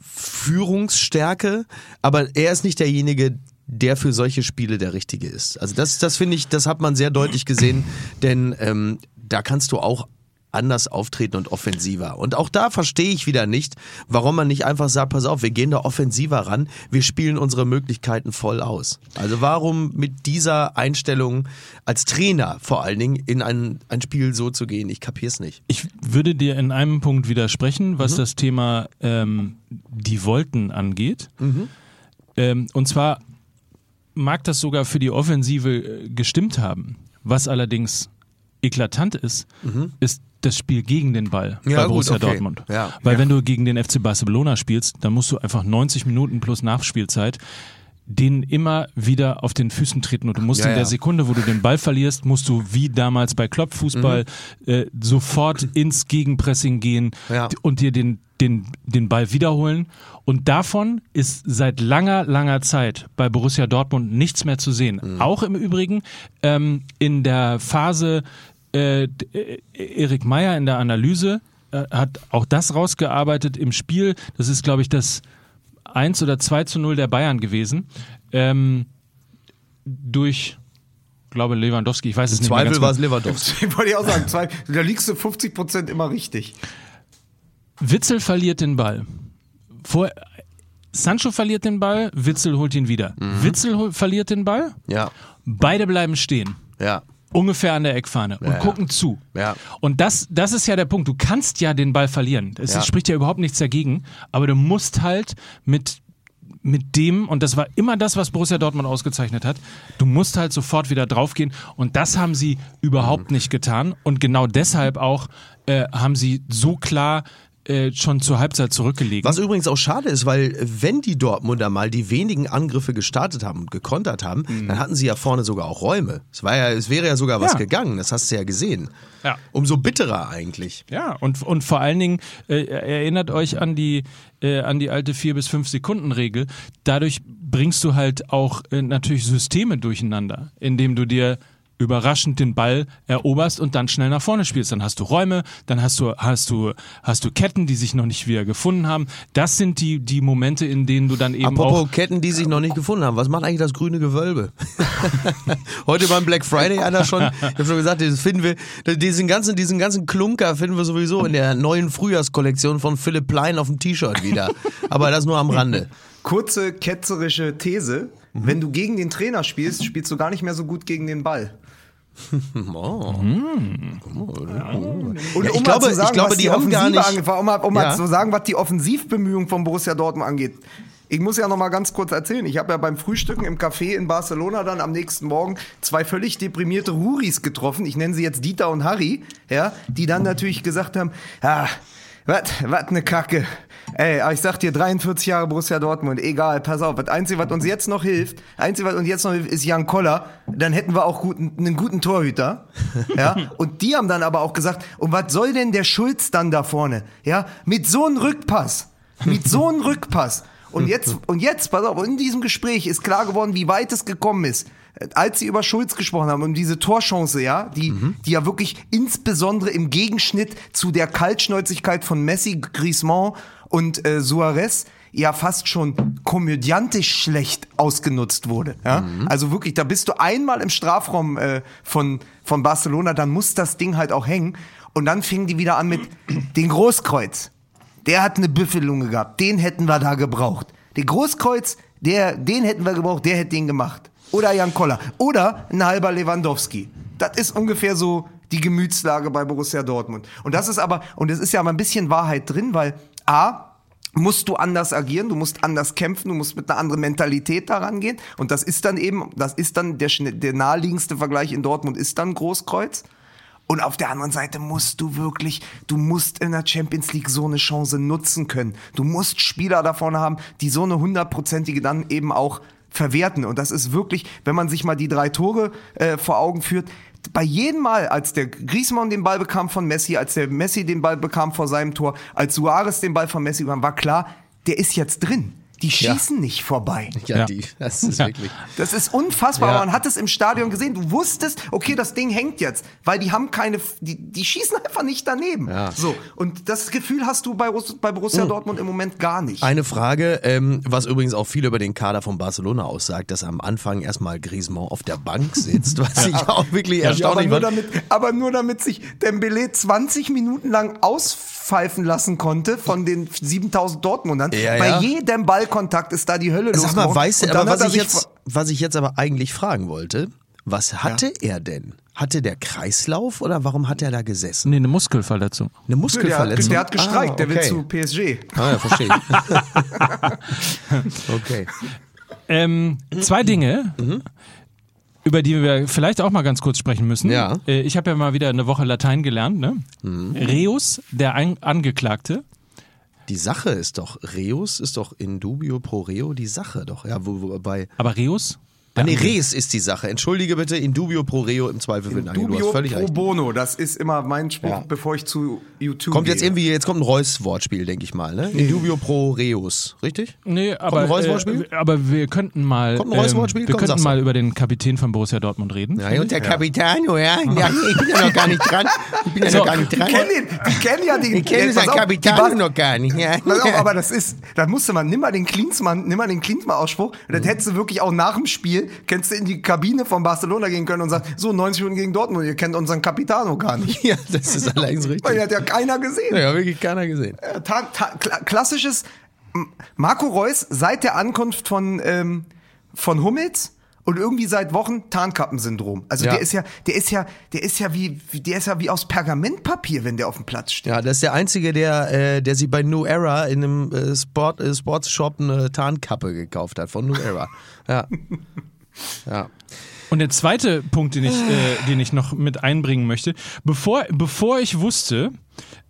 Führungsstärke, aber er ist nicht derjenige, der für solche Spiele der Richtige ist. Also das, das finde ich, das hat man sehr deutlich gesehen, denn ähm, da kannst du auch anders auftreten und offensiver. Und auch da verstehe ich wieder nicht, warum man nicht einfach sagt, pass auf, wir gehen da offensiver ran, wir spielen unsere Möglichkeiten voll aus. Also warum mit dieser Einstellung als Trainer vor allen Dingen in ein, ein Spiel so zu gehen? Ich kapier's nicht. Ich würde dir in einem Punkt widersprechen, Mhm. was das Thema ähm, die Wollten angeht. Mhm. Ähm, und zwar mag das sogar für die Offensive äh, gestimmt haben. Was allerdings eklatant ist, ist das Spiel gegen den Ball Mhm. Ja, bei gut, Borussia okay. Dortmund. Ja. Weil Ja. wenn du gegen den FC Barcelona spielst, dann musst du einfach 90 Minuten plus Nachspielzeit denen immer wieder auf den Füßen treten und du musst Ja, in der ja. Sekunde, wo du den Ball verlierst, musst du wie damals bei Kloppfußball äh, sofort ins Gegenpressing gehen Mhm. Ja. und dir den, den, den Ball wiederholen. Und davon ist seit langer, langer Zeit bei Borussia Dortmund nichts mehr zu sehen. Mhm. Auch im Übrigen ähm, in der Phase äh, äh, Erik Meyer in der Analyse äh, hat auch das rausgearbeitet im Spiel. Das ist, glaube ich, das 1 oder 2 zu 0 der Bayern gewesen. Ähm, durch, glaube Lewandowski, ich weiß es Im nicht mehr ganz Zweifel war es genau. Lewandowski. Wollte ich auch sagen, zwei, da liegst du 50 Prozent immer richtig. Witzel verliert den Ball. Vor, Sancho verliert den Ball, Witzel holt ihn wieder. Mhm. Witzel hol, verliert den Ball, Ja, beide bleiben stehen. ja. Ungefähr an der Eckfahne und ja. gucken zu. Ja. Und das, das ist ja der Punkt. Du kannst ja den Ball verlieren. Es Ja. spricht ja überhaupt nichts dagegen. Aber du musst halt mit, mit dem, und das war immer das, was Borussia Dortmund ausgezeichnet hat, du musst halt sofort wieder draufgehen. Und das haben sie überhaupt Mhm. nicht getan. Und genau deshalb auch äh, haben sie so klar äh, schon zur Halbzeit zurückgelegen. Was übrigens auch schade ist, weil wenn die Dortmunder mal die wenigen Angriffe gestartet haben und gekontert haben, dann hatten sie ja vorne sogar auch Räume. Es, war ja, es wäre ja sogar was Ja. gegangen, das hast du ja gesehen. Ja. Umso bitterer eigentlich. Ja, und, und vor allen Dingen äh, erinnert euch an die, äh, an die alte 4 bis 5 Sekunden Regel. Dadurch bringst du halt auch äh, natürlich Systeme durcheinander, indem du dir überraschend den Ball eroberst und dann schnell nach vorne spielst. Dann hast du Räume, dann hast du, hast du, hast du Ketten, die sich noch nicht wieder gefunden haben. Das sind die, die Momente, in denen du dann eben Apropos auch. Ketten, die sich noch nicht gefunden haben. Was macht eigentlich das grüne Gewölbe? Heute beim Black Friday einer schon. Ich habe schon gesagt, das finden wir, diesen ganzen, diesen ganzen Klunker finden wir sowieso in der neuen Frühjahrskollektion von Philipp Plein auf dem T-Shirt wieder. Aber das nur am Rande. Kurze ketzerische These. Wenn du gegen den Trainer spielst, spielst du gar nicht mehr so gut gegen den Ball. Oh. Und Ja, ich um mal glaube- zu sagen, ich glaube, was die haben gar nicht- um mal, um Ja. mal zu sagen, was die Offensivbemühungen von Borussia Dortmund angeht. Ich muss ja noch mal ganz kurz erzählen. Ich habe ja beim Frühstücken im Café in Barcelona dann am nächsten Morgen zwei völlig deprimierte Huris getroffen. Ich nenne sie jetzt Dieter und Harry, ja, die dann natürlich gesagt haben, ah, was, was ne Kacke. Ey, ich sag dir, 43 Jahre Borussia Dortmund, egal, pass auf, das Einzige, was uns jetzt noch hilft, Einzige, was uns jetzt noch hilft, ist Jan Koller, dann hätten wir auch guten, einen guten Torhüter, ja, und die haben dann aber auch gesagt, und was soll denn der Schulz dann da vorne, ja, mit so einem Rückpass, mit so einem Rückpass, und jetzt, und jetzt, pass auf, in diesem Gespräch ist klar geworden, wie weit es gekommen ist. Als sie über Schulz gesprochen haben, um diese Torchance, ja, die, die ja wirklich insbesondere im Gegenschnitt zu der Kaltschnäuzigkeit von Messi, Griezmann und äh, Suarez ja fast schon komödiantisch schlecht ausgenutzt wurde. Ja? Also wirklich, da bist du einmal im Strafraum äh, von, von Barcelona, dann muss das Ding halt auch hängen. Und dann fingen die wieder an mit den Großkreuz. Der hat eine Büffelunge gehabt. Den hätten wir da gebraucht. Den Großkreuz, der, den hätten wir gebraucht, der hätte den gemacht. Oder Jan Koller. Oder ein halber Lewandowski. Das ist ungefähr so die Gemütslage bei Borussia Dortmund. Und das ist aber, und es ist ja mal ein bisschen Wahrheit drin, weil A, musst du anders agieren, du musst anders kämpfen, du musst mit einer anderen Mentalität daran gehen. Und das ist dann eben, das ist dann der, der naheliegendste Vergleich in Dortmund ist dann Großkreuz. Und auf der anderen Seite musst du wirklich, du musst in der Champions League so eine Chance nutzen können. Du musst Spieler davon haben, die so eine hundertprozentige dann eben auch verwerten. Und das ist wirklich, wenn man sich mal die drei Tore äh, vor Augen führt, bei jedem Mal, als der Griezmann den Ball bekam von Messi, als der Messi den Ball bekam vor seinem Tor, als Suarez den Ball von Messi bekam, war klar, der ist jetzt drin. Die schießen nicht vorbei. Ja, Ja. die, das ist wirklich. Das ist unfassbar. Ja. aber Man hat es im Stadion gesehen. Du wusstest, okay, das Ding hängt jetzt, weil die haben keine, die, die schießen einfach nicht daneben. Ja. So. Und das Gefühl hast du bei, bei Borussia Dortmund im Moment gar nicht. Eine Frage, ähm, was übrigens auch viel über den Kader von Barcelona aussagt, dass am Anfang erstmal Griezmann auf der Bank sitzt, was ich auch wirklich Ja, aber, erstaunlich nur damit, aber nur damit sich Dembele 20 Minuten lang auspfeifen lassen konnte von den 7000 Dortmundern. Ja, Bei ja. jedem Ballkontakt ist da die Hölle los. Sag mal, weißt du, aber was ich, jetzt, was ich jetzt aber eigentlich fragen wollte, was hatte er denn? Hatte der Kreislauf oder warum hat er da gesessen? Nee, eine Muskelverletzung. Eine Der hat, Muskelverletzung? der hat gestreikt, ah, der will okay. zu PSG. Ah, ja, verstehe. okay. Ähm, zwei Dinge, über die wir vielleicht auch mal ganz kurz sprechen müssen. Ja. Äh, ich habe ja mal wieder eine Woche Latein gelernt. Ne? Reus, der Angeklagte. Die Sache ist doch, Reus ist doch in dubio pro reo die Sache doch. Ja, wo, wo, bei. Aber Reus? Ah, nee, Res ist die Sache. Entschuldige bitte, in dubio pro reo im Zweifel wird angegeben. Du Dubio hast völlig pro recht. bono, das ist immer mein Spruch, Ja. bevor ich zu YouTube Kommt jetzt irgendwie, jetzt kommt ein Reus-Wortspiel, denke ich mal, ne? In dubio pro reus, richtig? Nee, ein aber, Reus-Wortspiel? äh, aber wir könnten mal, Kommt ein Reus-Wortspiel? ähm, wir Komm, könnten mal über den Kapitän von Borussia Dortmund reden. Ja, und der Capitano, ja? ja? Ich bin ja noch gar nicht dran. Ich bin ja So, noch gar nicht Die dran. kennen, den, die kennen ja den Ich kenne pass den auf, die Capitano noch gar nicht. Ja. Auf, aber das ist, da musste man, nimm mal den Klinsmann, nimm mal den Klinsmann-Ausspruch, und dann hättest du wirklich auch nach dem Spiel, kennst du in die Kabine von Barcelona gehen können und sagen, so 90 Minuten gegen Dortmund, ihr kennt unseren Capitano gar nicht. ja, das ist allerdings Weil richtig. den hat ja keiner gesehen. Ja, wirklich keiner gesehen. Äh, klassisches Marco Reus seit der Ankunft von, ähm, von Hummels und irgendwie seit Wochen Tarnkappensyndrom. Also Ja. der ist ja, der ist ja, der ist ja wie, der ist ja wie aus Pergamentpapier, wenn der auf dem Platz steht. Ja, das ist der Einzige, der, äh, der sich bei New Era in einem äh, Sport, äh, Sportsshop eine Tarnkappe gekauft hat von New Era. Ja. Ja. Und der zweite Punkt, den ich, äh, den ich noch mit einbringen möchte, bevor, bevor ich wusste,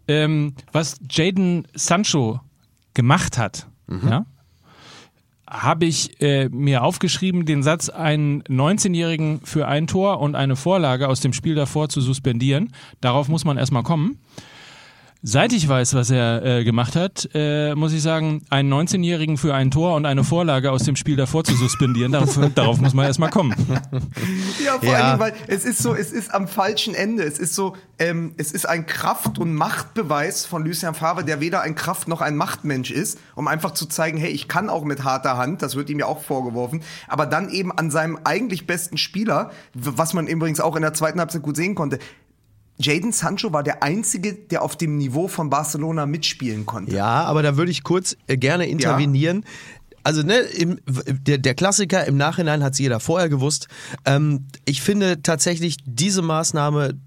ähm, was Jaden Sancho gemacht hat, ja, habe ich äh, mir aufgeschrieben, den Satz, einen 19-Jährigen für ein Tor und eine Vorlage aus dem Spiel davor zu suspendieren. Darauf muss man erstmal kommen. Seit ich weiß, was er äh, gemacht hat, äh, muss ich sagen, einen 19-Jährigen für ein Tor und eine Vorlage aus dem Spiel davor zu suspendieren, darauf, darauf muss man erstmal kommen. Ja, vor Ja. allen Dingen, weil es ist so, es ist am falschen Ende. Es ist so, ähm, es ist ein Kraft- und Machtbeweis von Lucien Favre, der weder ein Kraft- noch ein Machtmensch ist, um einfach zu zeigen, hey, ich kann auch mit harter Hand, das wird ihm ja auch vorgeworfen, aber dann eben an seinem eigentlich besten Spieler, was man übrigens auch in der zweiten Halbzeit gut sehen konnte, Jaden Sancho war der Einzige, der auf dem Niveau von Barcelona mitspielen konnte. Ja, aber da würde ich kurz äh, gerne intervenieren. Also ne, im, der, der Klassiker im Nachhinein hat es jeder vorher gewusst. Ähm, ich finde tatsächlich diese Maßnahme, na,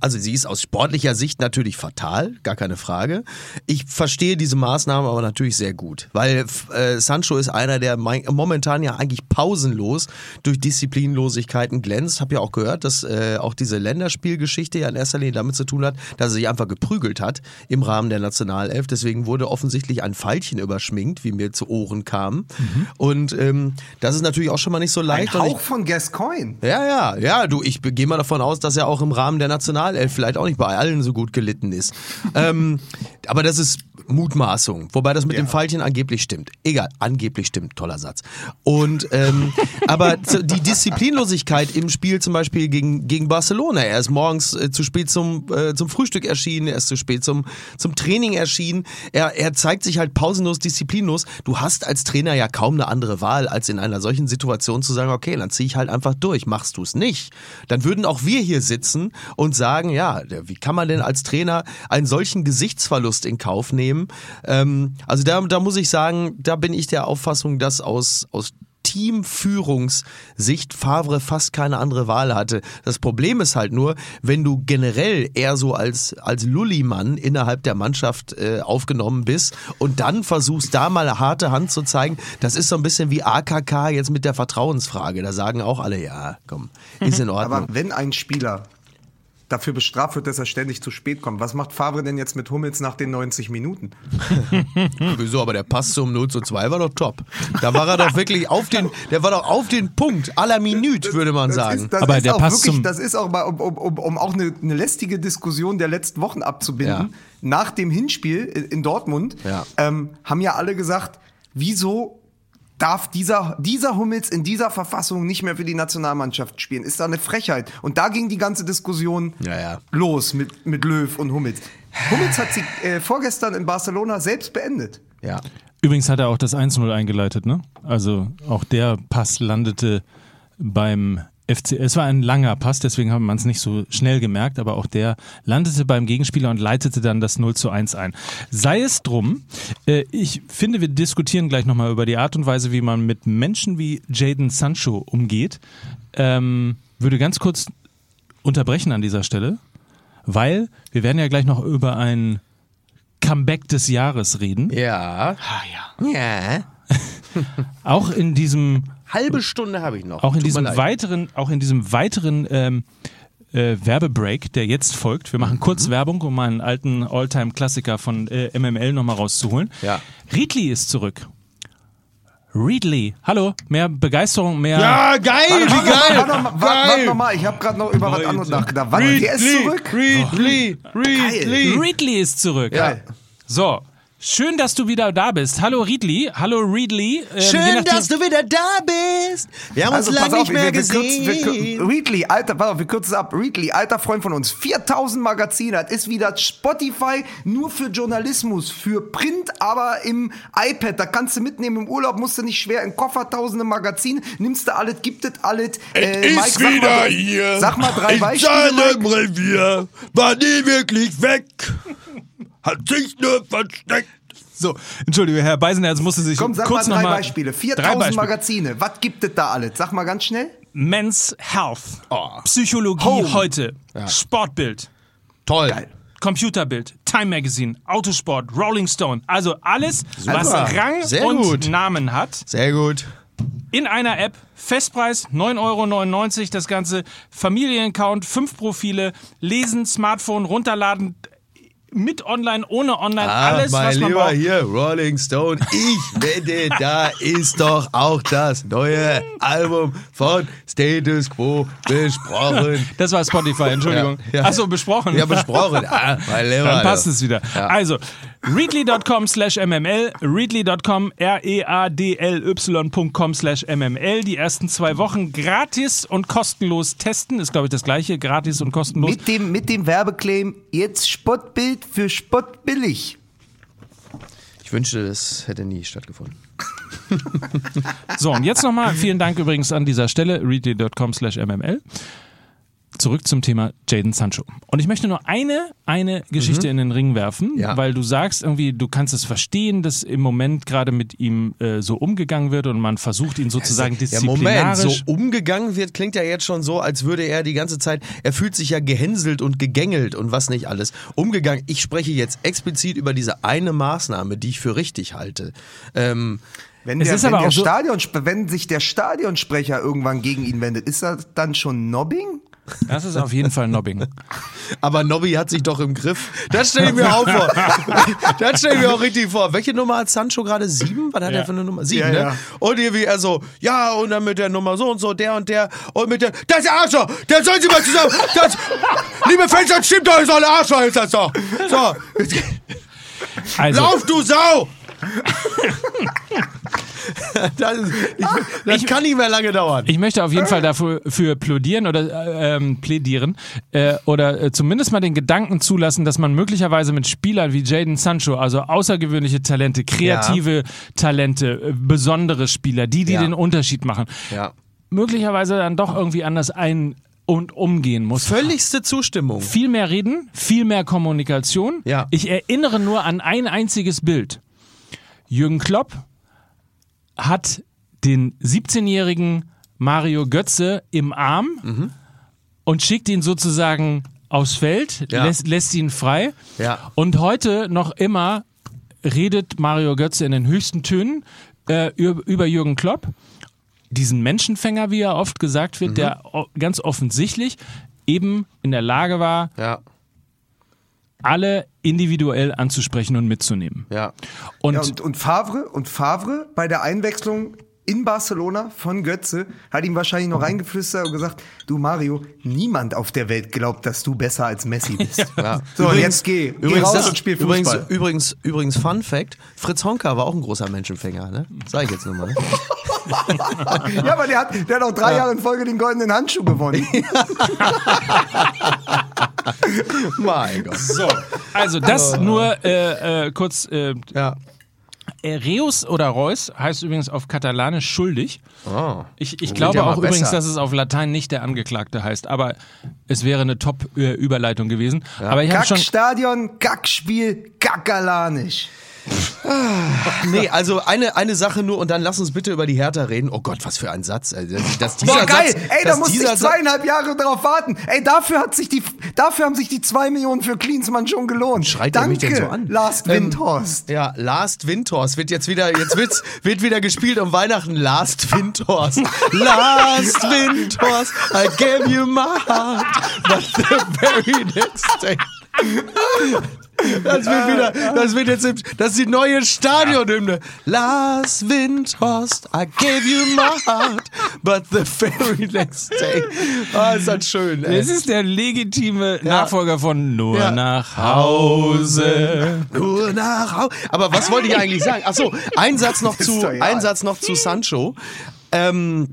also sie ist aus sportlicher Sicht natürlich fatal, gar keine Frage. Ich verstehe diese Maßnahme aber natürlich sehr gut, weil äh, Sancho ist einer, der momentan ja eigentlich pausenlos durch Disziplinlosigkeiten glänzt. Hab ja auch gehört, dass äh, auch diese Länderspielgeschichte ja in erster Linie damit zu tun hat, dass er sich einfach geprügelt hat im Rahmen der Nationalelf. Deswegen wurde offensichtlich ein Pfeilchen überschminkt, wie mir zu Ohren kam. Und ähm, das ist natürlich auch schon mal nicht so Ein leicht. Ich- Hauch von Gascoigne. ja, ja, ja, du, ich gehe mal davon aus, dass er auch im Rahmen der Nationalelf vielleicht auch nicht bei allen so gut gelitten ist. ähm, aber das ist Mutmaßung, wobei das mit dem Pfeilchen angeblich stimmt. Egal, angeblich stimmt, toller Satz. Und ähm, aber die Disziplinlosigkeit im Spiel zum Beispiel gegen, gegen Barcelona, er ist morgens äh, zu spät zum, äh, zum Frühstück erschienen, er ist zu spät zum, zum Training erschienen, er, er zeigt sich halt pausenlos disziplinlos. Du hast als Trainer ja kaum eine andere Wahl, als in einer solchen Situation zu sagen, okay, dann zieh ich halt einfach durch. Machst du es nicht, dann würden auch wir hier sitzen und sagen, ja, wie kann man denn als Trainer einen solchen Gesichtsverlust in Kauf nehmen? Ähm, also da, da muss ich sagen, da bin ich der Auffassung, dass aus, aus Teamführungssicht Favre fast keine andere Wahl hatte. Das Problem ist halt nur, wenn du generell eher so als, als Lullimann innerhalb der Mannschaft äh, aufgenommen bist und dann versuchst, da mal eine harte Hand zu zeigen, das ist so ein bisschen wie AKK jetzt mit der Vertrauensfrage. Da sagen auch alle, ja, komm, ist in Ordnung. Aber wenn ein Spieler dafür bestraft wird, dass er ständig zu spät kommt, was macht Favre denn jetzt mit Hummels nach den 90 Minuten? Wieso, aber der Pass zum 0 zu 2 war doch top. Da war er doch wirklich auf den, der war doch auf den Punkt, aller Minute, würde man Das sagen. ist, das Aber ist der auch passt wirklich, zum- das ist auch mal, um, um, um, auch eine, eine lästige Diskussion der letzten Wochen abzubinden. Ja. Nach dem Hinspiel in in Dortmund Ja. ähm, haben ja alle gesagt, wieso darf dieser, dieser Hummels in dieser Verfassung nicht mehr für die Nationalmannschaft spielen. Ist da eine Frechheit. Und da ging die ganze Diskussion Ja, ja. los mit, mit Löw und Hummels. Hummels hat sie äh, vorgestern in Barcelona selbst beendet. Ja. Übrigens hat er auch das 1-0 eingeleitet, ne? Also auch der Pass landete beim FC. Es war ein langer Pass, deswegen hat man es nicht so schnell gemerkt, aber auch der landete beim Gegenspieler und leitete dann das 0 zu 1 ein. Sei es drum, äh, ich finde, wir diskutieren gleich nochmal über die Art und Weise, wie man mit Menschen wie Jaden Sancho umgeht. Ähm, würde ganz kurz unterbrechen an dieser Stelle, weil wir werden ja gleich noch über ein Comeback des Jahres reden. Ja. Ja. Auch in diesem, Halbe Stunde habe ich noch. auch in Tut diesem weiteren, auch in diesem weiteren ähm, äh, Werbebreak, der jetzt folgt. Wir machen kurz Mhm. Werbung, um einen alten Alltime-Klassiker von äh, MML nochmal rauszuholen. Ja. Riedli ist zurück. Readly. Hallo, mehr Begeisterung, mehr. Ja, geil, wie Warte geil. noch mal, warte, warte noch mal, ich habe gerade noch über was anderes nachgedacht. Warte, der ist zurück. Readly, Readly. Readly ist zurück. Ja. So, schön, dass du wieder da bist. Hallo Readly. Hallo Readly. Ähm, Schön, dass du wieder da bist. Wir haben uns Also pass lange auf, nicht mehr wir, wir kürzen, wir, gesehen. kür- Readly, alter, pass auf, wir kürzen es ab. Readly, alter Freund von uns, 4000 Magazine, das ist wieder Spotify nur für Journalismus, für Print, aber im iPad, da kannst du mitnehmen im Urlaub, musst du nicht schwer in Koffer, tausende Magazine, nimmst du alles, gibt es alles. Äh, Mike, sag mal, hier. Sag mal drei in Beispiele. Revier. War nie wirklich weg. Hat sich nur versteckt. So, Entschuldige, Herr Beisenherz musste sich Komm, sag kurz mal drei noch mal Beispiele, Drei 4000 Beispiele. Magazine, was gibt es da alles? Sag mal ganz schnell. Men's Health, Oh. Psychologie Home. heute, Sportbild, Toll. Computerbild, Time Magazine, Autosport, Rolling Stone. Also alles, was Rang Sehr und gut. Namen hat, Sehr gut. in einer App. Festpreis 9,99 Euro das Ganze. Familienaccount, fünf Profile, lesen, Smartphone, runterladen, mit online, ohne online, Ah, alles, mein was man Lieber, braucht. hier, Rolling Stone. Ich wette, da ist doch auch das neue Album von Status Quo besprochen. Das war Spotify, Entschuldigung. Ja, ja. Achso, besprochen. Ja, besprochen. Ah, mein Lieber. Dann passt du. es wieder. Ja. Also, readly.com slash mml, readly.com, r-e-a-d-l-y.com slash mml. Die ersten zwei Wochen gratis und kostenlos testen. Ist, glaube ich, das gleiche. Gratis und kostenlos. Mit dem, mit dem Werbeclaim, jetzt Spottbild für Spottbillig. Ich wünschte, das hätte nie stattgefunden. So, und jetzt nochmal vielen Dank übrigens an dieser Stelle, readly.com slash mml. Zurück zum Thema Jaden Sancho. Und ich möchte nur eine, eine Geschichte in den Ring werfen, Mhm. Ja. weil du sagst irgendwie, du kannst es verstehen, dass im Moment gerade mit ihm äh, so umgegangen wird und man versucht ihn sozusagen Ja, Moment, disziplinarisch. so umgegangen wird, klingt ja jetzt schon so, als würde er die ganze Zeit, er fühlt sich ja gehänselt und gegängelt und was nicht alles. Umgegangen, ich spreche jetzt explizit über diese eine Maßnahme, die ich für richtig halte. Ähm, Wenn, der, ist wenn, der so- Stadion, wenn sich der Stadionsprecher irgendwann gegen ihn wendet, ist das dann schon Nobbing? Das ist auf jeden Fall Nobbing. aber Nobby hat sich doch im Griff. Das stelle ich mir auch vor. Das stelle ich mir auch richtig vor. Welche Nummer hat Sancho gerade? Sieben? Was hat Ja. er für eine Nummer? Sieben, Ja, ne? ja. Und irgendwie er so, ja, und dann mit der Nummer so und so, der und der, und mit der, das ist der Arschloch, der soll sie mal zusammen, das, liebe Fans, das stimmt doch, ist doch ein Arschloch, ist das doch. So, Also, lauf, du Sau! das ist, ich, das kann nicht mehr lange dauern. Ich möchte auf jeden Fall dafür für plädieren oder äh, ähm, plädieren äh, oder äh, zumindest mal den Gedanken zulassen, dass man möglicherweise mit Spielern wie Jaden Sancho, also außergewöhnliche Talente, kreative Talente, äh, besondere Spieler, die die Ja. den Unterschied machen, ja. möglicherweise dann doch irgendwie anders ein und umgehen muss. Völligste Zustimmung. Viel mehr reden, viel mehr Kommunikation. Ja. Ich erinnere nur an ein einziges Bild. Jürgen Klopp hat den 17-jährigen Mario Götze im Arm Mhm. und schickt ihn sozusagen aufs Feld, Ja. lässt, lässt ihn frei. Ja. Und heute noch immer redet Mario Götze in den höchsten Tönen äh, über, Jürgen Klopp, diesen Menschenfänger, wie er oft gesagt wird, der o- ganz offensichtlich eben in der Lage war, Ja, alle individuell anzusprechen und mitzunehmen. ja. Und, Ja, und, und Favre und Favre bei der Einwechslung in Barcelona von Götze hat ihm wahrscheinlich noch reingeflüstert und gesagt, du Mario, niemand auf der Welt glaubt, dass du besser als Messi bist. Ja. So, und jetzt geh, geh Übrigens, raus das, und spiel übrigens, Fußball. übrigens, übrigens, Fun Fact: Fritz Honka war auch ein großer Menschenfänger, ne? Sag ich jetzt nur mal. Ja, aber der hat, der hat auch drei Jahre in Folge den goldenen Handschuh gewonnen. Mein Gott. So, also das nur äh, äh, kurz. Äh, Ja. äh, Reus oder Reus heißt übrigens auf Katalanisch schuldig. Oh. Ich, ich glaube ja auch übrigens, besser. dass es auf Latein nicht der Angeklagte heißt, aber es wäre eine Top-Überleitung gewesen. Aber ich habe schon. Kackstadion, Kackspiel, Kackalanisch. Nee, also eine, eine Sache nur und dann lass uns bitte über die Hertha reden. Oh Gott, was für ein Satz. Also, dass, dass dieser Boah, geil! Satz, Ey, da musste ich zweieinhalb Jahre drauf warten. Ey, dafür hat sich die, dafür haben sich die zwei Millionen für Klinsmann schon gelohnt. Schreit er Danke, mich denn so an? Lars Ähm, Windhorst. Ja, Last Windhorst wird jetzt wieder, jetzt wird's, wird wieder gespielt um Weihnachten. Last Windhorst. Last Windhorst, I gave you my heart, but the very next day. Das wird wieder, das wird jetzt, das ist die neue Stadionhymne. Last Windhorst, I gave you my heart, but the very next day. Ah, ist das schön, ey. Es ist der legitime Nachfolger von Nur Ja. nach Hause. Nur nach Hause. Aber was wollte ich eigentlich sagen? Ach so, ein Satz noch zu, ein Satz noch zu Sancho. Ähm,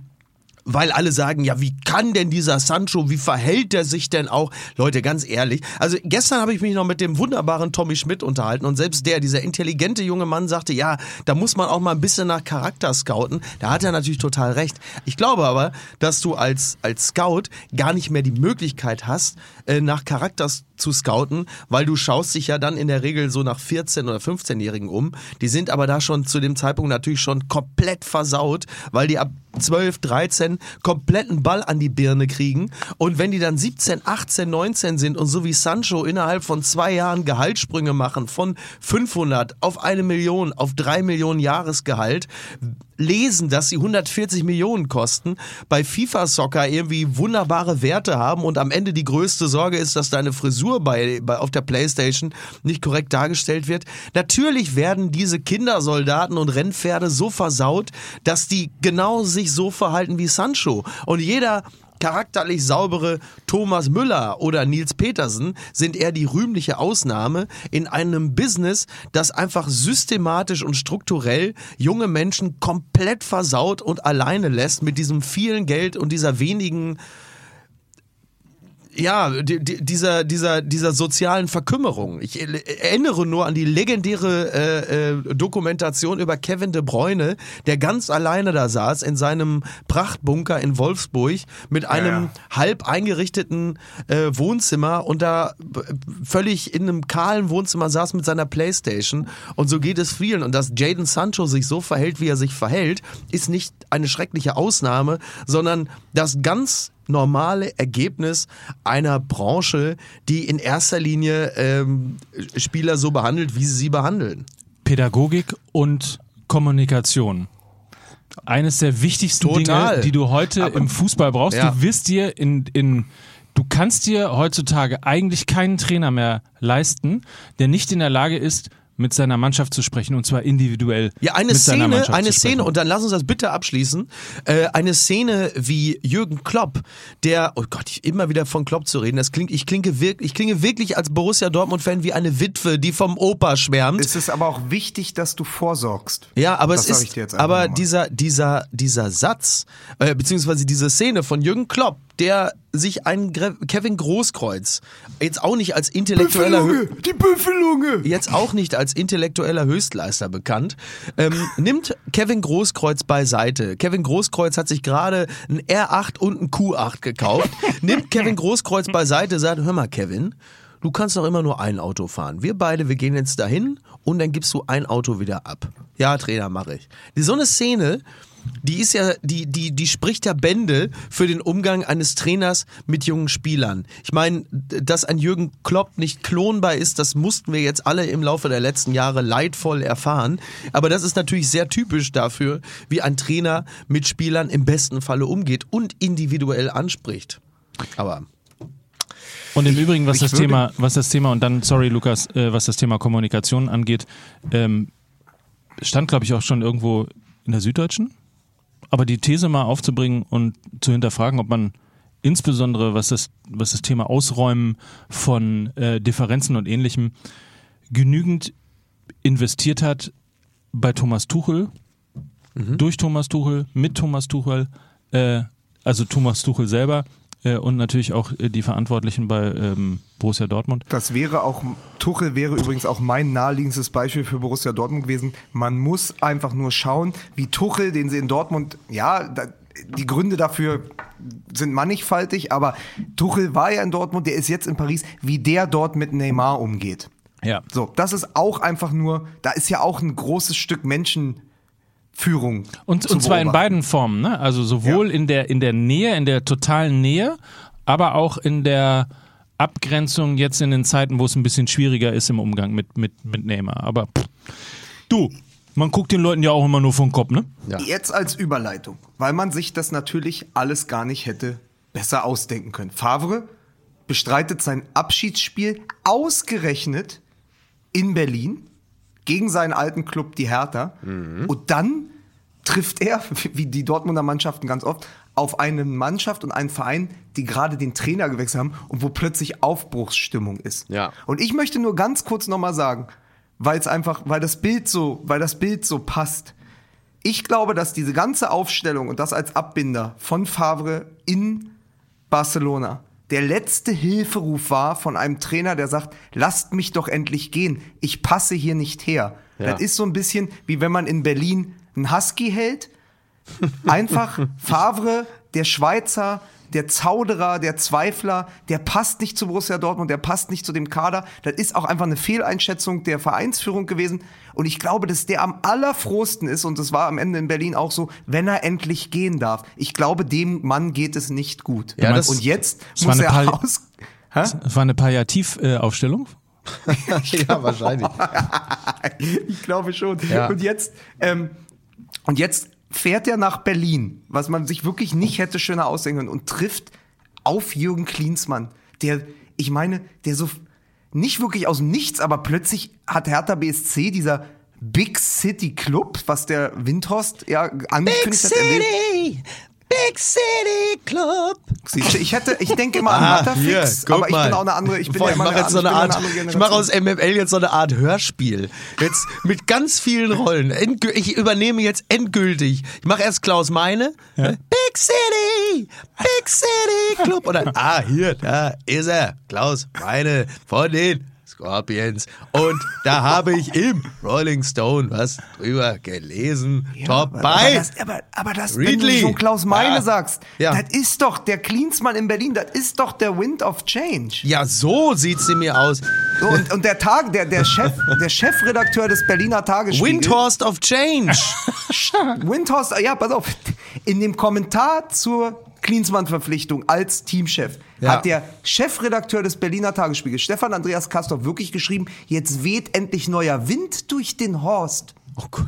weil alle sagen, ja, wie kann denn dieser Sancho, wie verhält er sich denn auch? Leute, ganz ehrlich, also gestern habe ich mich noch mit dem wunderbaren Tommy Schmidt unterhalten und selbst der, dieser intelligente junge Mann sagte, ja, da muss man auch mal ein bisschen nach Charakter scouten. Da hat er natürlich total recht. Ich glaube aber, dass du als, als Scout gar nicht mehr die Möglichkeit hast, äh, nach Charakter zu scouten, weil du schaust dich ja dann in der Regel so nach 14- oder 15-Jährigen um. Die sind aber da schon zu dem Zeitpunkt natürlich schon komplett versaut, weil die ab 12, 13 kompletten Ball an die Birne kriegen. Und wenn die dann 17, 18, 19 sind und so wie Sancho innerhalb von zwei Jahren Gehaltssprünge machen von 500 auf eine Million, auf drei Millionen Jahresgehalt, lesen, dass sie 140 Millionen kosten, bei FIFA Soccer irgendwie wunderbare Werte haben und am Ende die größte Sorge ist, dass deine Frisur bei, bei auf der Playstation nicht korrekt dargestellt wird. Natürlich werden diese Kindersoldaten und Rennpferde so versaut, dass die genau sich so verhalten wie Sancho. Und jeder charakterlich saubere Thomas Müller oder Nils Petersen sind eher die rühmliche Ausnahme in einem Business, das einfach systematisch und strukturell junge Menschen komplett versaut und alleine lässt mit diesem vielen Geld und dieser wenigen ja, die, die, dieser, dieser, dieser sozialen Verkümmerung. Ich erinnere nur an die legendäre äh, äh, Dokumentation über Kevin de Bruyne, der ganz alleine da saß in seinem Prachtbunker in Wolfsburg mit einem halb eingerichteten äh, Wohnzimmer und da völlig in einem kahlen Wohnzimmer saß mit seiner Playstation. Und so geht es vielen. Und dass Jaden Sancho sich so verhält, wie er sich verhält, ist nicht eine schreckliche Ausnahme, sondern das ganz normale Ergebnis einer Branche, die in erster Linie ähm, Spieler so behandelt, wie sie sie behandeln. Pädagogik und Kommunikation. Eines der wichtigsten Total. Dinge, die du heute im Fußball brauchst. Ja. Du wirst dir in, in, du kannst dir heutzutage eigentlich keinen Trainer mehr leisten, der nicht in der Lage ist, mit seiner Mannschaft zu sprechen und zwar individuell. Ja, eine mit seiner Szene, Mannschaft eine zu sprechen. Szene, und dann lass uns das bitte abschließen. Äh, eine Szene wie Jürgen Klopp, der, oh Gott, ich, immer wieder von Klopp zu reden, das klingt, ich klinge wirklich, ich klinge wirklich als Borussia Dortmund-Fan wie eine Witwe, die vom Opa schwärmt. Es ist aber auch wichtig, dass du vorsorgst. Ja, aber Das es ist, aber dieser, dieser, dieser Satz, äh, beziehungsweise diese Szene von Jürgen Klopp, der sich einen Gre Kevin Großkreuz jetzt auch nicht als intellektueller Hö- die Büffelunge! jetzt auch nicht als intellektueller Höchstleister bekannt, ähm, nimmt Kevin Großkreuz beiseite. Kevin Großkreuz hat sich gerade ein R8 und ein Q8 gekauft, nimmt Kevin Großkreuz beiseite, sagt, hör mal Kevin, du kannst doch immer nur ein Auto fahren. Wir beide, wir gehen jetzt dahin und dann gibst du ein Auto wieder ab. Ja, Trainer, mache ich. Die, so eine Szene, die ist ja, die, die, die spricht ja Bände für den Umgang eines Trainers mit jungen Spielern. Ich meine, dass ein Jürgen Klopp nicht klonbar ist, das mussten wir jetzt alle im Laufe der letzten Jahre leidvoll erfahren. Aber das ist natürlich sehr typisch dafür, wie ein Trainer mit Spielern im besten Falle umgeht und individuell anspricht. Aber Und im Übrigen, was das Thema, was das Thema, und dann, sorry Lukas, äh, was das Thema Kommunikation angeht, ähm, stand, glaube ich, auch schon irgendwo in der Süddeutschen. Aber die These mal aufzubringen und zu hinterfragen, ob man insbesondere, was das, was das Thema Ausräumen von äh, Differenzen und ähnlichem genügend investiert hat bei Thomas Tuchel durch Thomas Tuchel, mit Thomas Tuchel, äh, also Thomas Tuchel selber äh, und natürlich auch äh, die Verantwortlichen bei ähm, Borussia Dortmund. Das wäre auch, Tuchel wäre übrigens auch mein naheliegendes Beispiel für Borussia Dortmund gewesen. Man muss einfach nur schauen, wie Tuchel, den sie in Dortmund, ja, da, die Gründe dafür sind mannigfaltig, aber Tuchel war ja in Dortmund, der ist jetzt in Paris, wie der dort mit Neymar umgeht. Ja. So, das ist auch einfach nur, da ist ja auch ein großes Stück Menschenführung. Und, zu und zwar in beiden Formen, ne? Also sowohl Ja. in der in der Nähe, in der totalen Nähe, aber auch in der Abgrenzung jetzt in den Zeiten, wo es ein bisschen schwieriger ist im Umgang mit mit mit Neymar. Aber pff, du, man guckt den Leuten ja auch immer nur vom Kopf, ne? Jetzt als Überleitung, weil man sich das natürlich alles gar nicht hätte besser ausdenken können. Favre bestreitet sein Abschiedsspiel ausgerechnet in Berlin gegen seinen alten Club, die Hertha. Und dann trifft er, wie die Dortmunder Mannschaften ganz oft, auf eine Mannschaft und einen Verein, die gerade den Trainer gewechselt haben und wo plötzlich Aufbruchsstimmung ist. Ja. Und ich möchte nur ganz kurz nochmal sagen, weil es einfach, weil das Bild so, weil das Bild so passt. Ich glaube, dass diese ganze Aufstellung und das als Abbinder von Favre in Barcelona der letzte Hilferuf war von einem Trainer, der sagt, lasst mich doch endlich gehen, ich passe hier nicht her. Ja. Das ist so ein bisschen wie wenn man in Berlin einen Husky hält. Einfach Favre, der Schweizer, der Zauderer, der Zweifler, der passt nicht zu Borussia Dortmund, der passt nicht zu dem Kader. Das ist auch einfach eine Fehleinschätzung der Vereinsführung gewesen. Und ich glaube, dass der am allerfrohsten ist, und das war am Ende in Berlin auch so, wenn er endlich gehen darf. Ich glaube, dem Mann geht es nicht gut. Ja, das- und jetzt muss eine er raus. Hä? Das war eine Palliativaufstellung. ja, wahrscheinlich. ich glaube schon. Ja. Und jetzt, ähm, und jetzt fährt er nach Berlin, was man sich wirklich nicht hätte schöner ausdenken können, und trifft auf Jürgen Klinsmann, der, ich meine, der so nicht wirklich aus dem Nichts, aber plötzlich hat Hertha BSC dieser Big City Club, was der Windhorst ja angekündigt hat. erwähnt. Big City Club. Siehst du, Ich hätte, ich denke immer an Ah, Matterfix, aber ich mal. bin auch eine andere, ich bin Boah, ja ich immer mache eine, jetzt so eine Art, eine andere ich mache aus MML jetzt so eine Art Hörspiel. Jetzt mit ganz vielen Rollen. Endgü- Ich übernehme jetzt endgültig. Ich mache erst Klaus Meine. Big City, Big City Club. Und dann, ah, hier, da ist er. Klaus Meine von den Scorpions. Und da habe ich im Rolling Stone was drüber gelesen. Top aber, bei. das, aber, aber das, wenn du so Klaus Meine Ja. sagst, Ja. das ist doch der Klinsmann in Berlin, das ist doch der Wind of Change. Ja, so sieht sie mir aus. Und, und der Tag, der, der Chef, der Chefredakteur des Berliner Tagesspiegels. Windhorst of Change. Windhorst, ja, pass auf. In dem Kommentar zur Klinsmann-Verpflichtung als Teamchef Ja. hat der Chefredakteur des Berliner Tagesspiegels, Stefan Andreas Kastorf, wirklich geschrieben, jetzt weht endlich neuer Wind durch den Horst.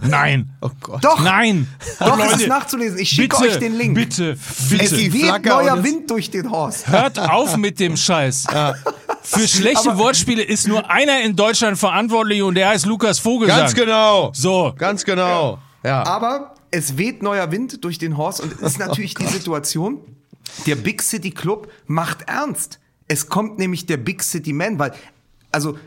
Nein. Oh Gott. Doch, Nein. doch, es Leute, ist nachzulesen. Ich schicke bitte, euch den Link. Bitte, Es bitte. die weht Flagge neuer es- Wind durch den Horst. Hört auf mit dem Scheiß. Für schlechte Aber- Wortspiele ist nur einer in Deutschland verantwortlich und der heißt Lukas Vogelsang. Ganz genau. So. Ganz genau. Ja. Aber es weht neuer Wind durch den Horst und es ist natürlich die Situation, der Big City Club macht ernst. Es kommt nämlich der Big City Man, weil, also,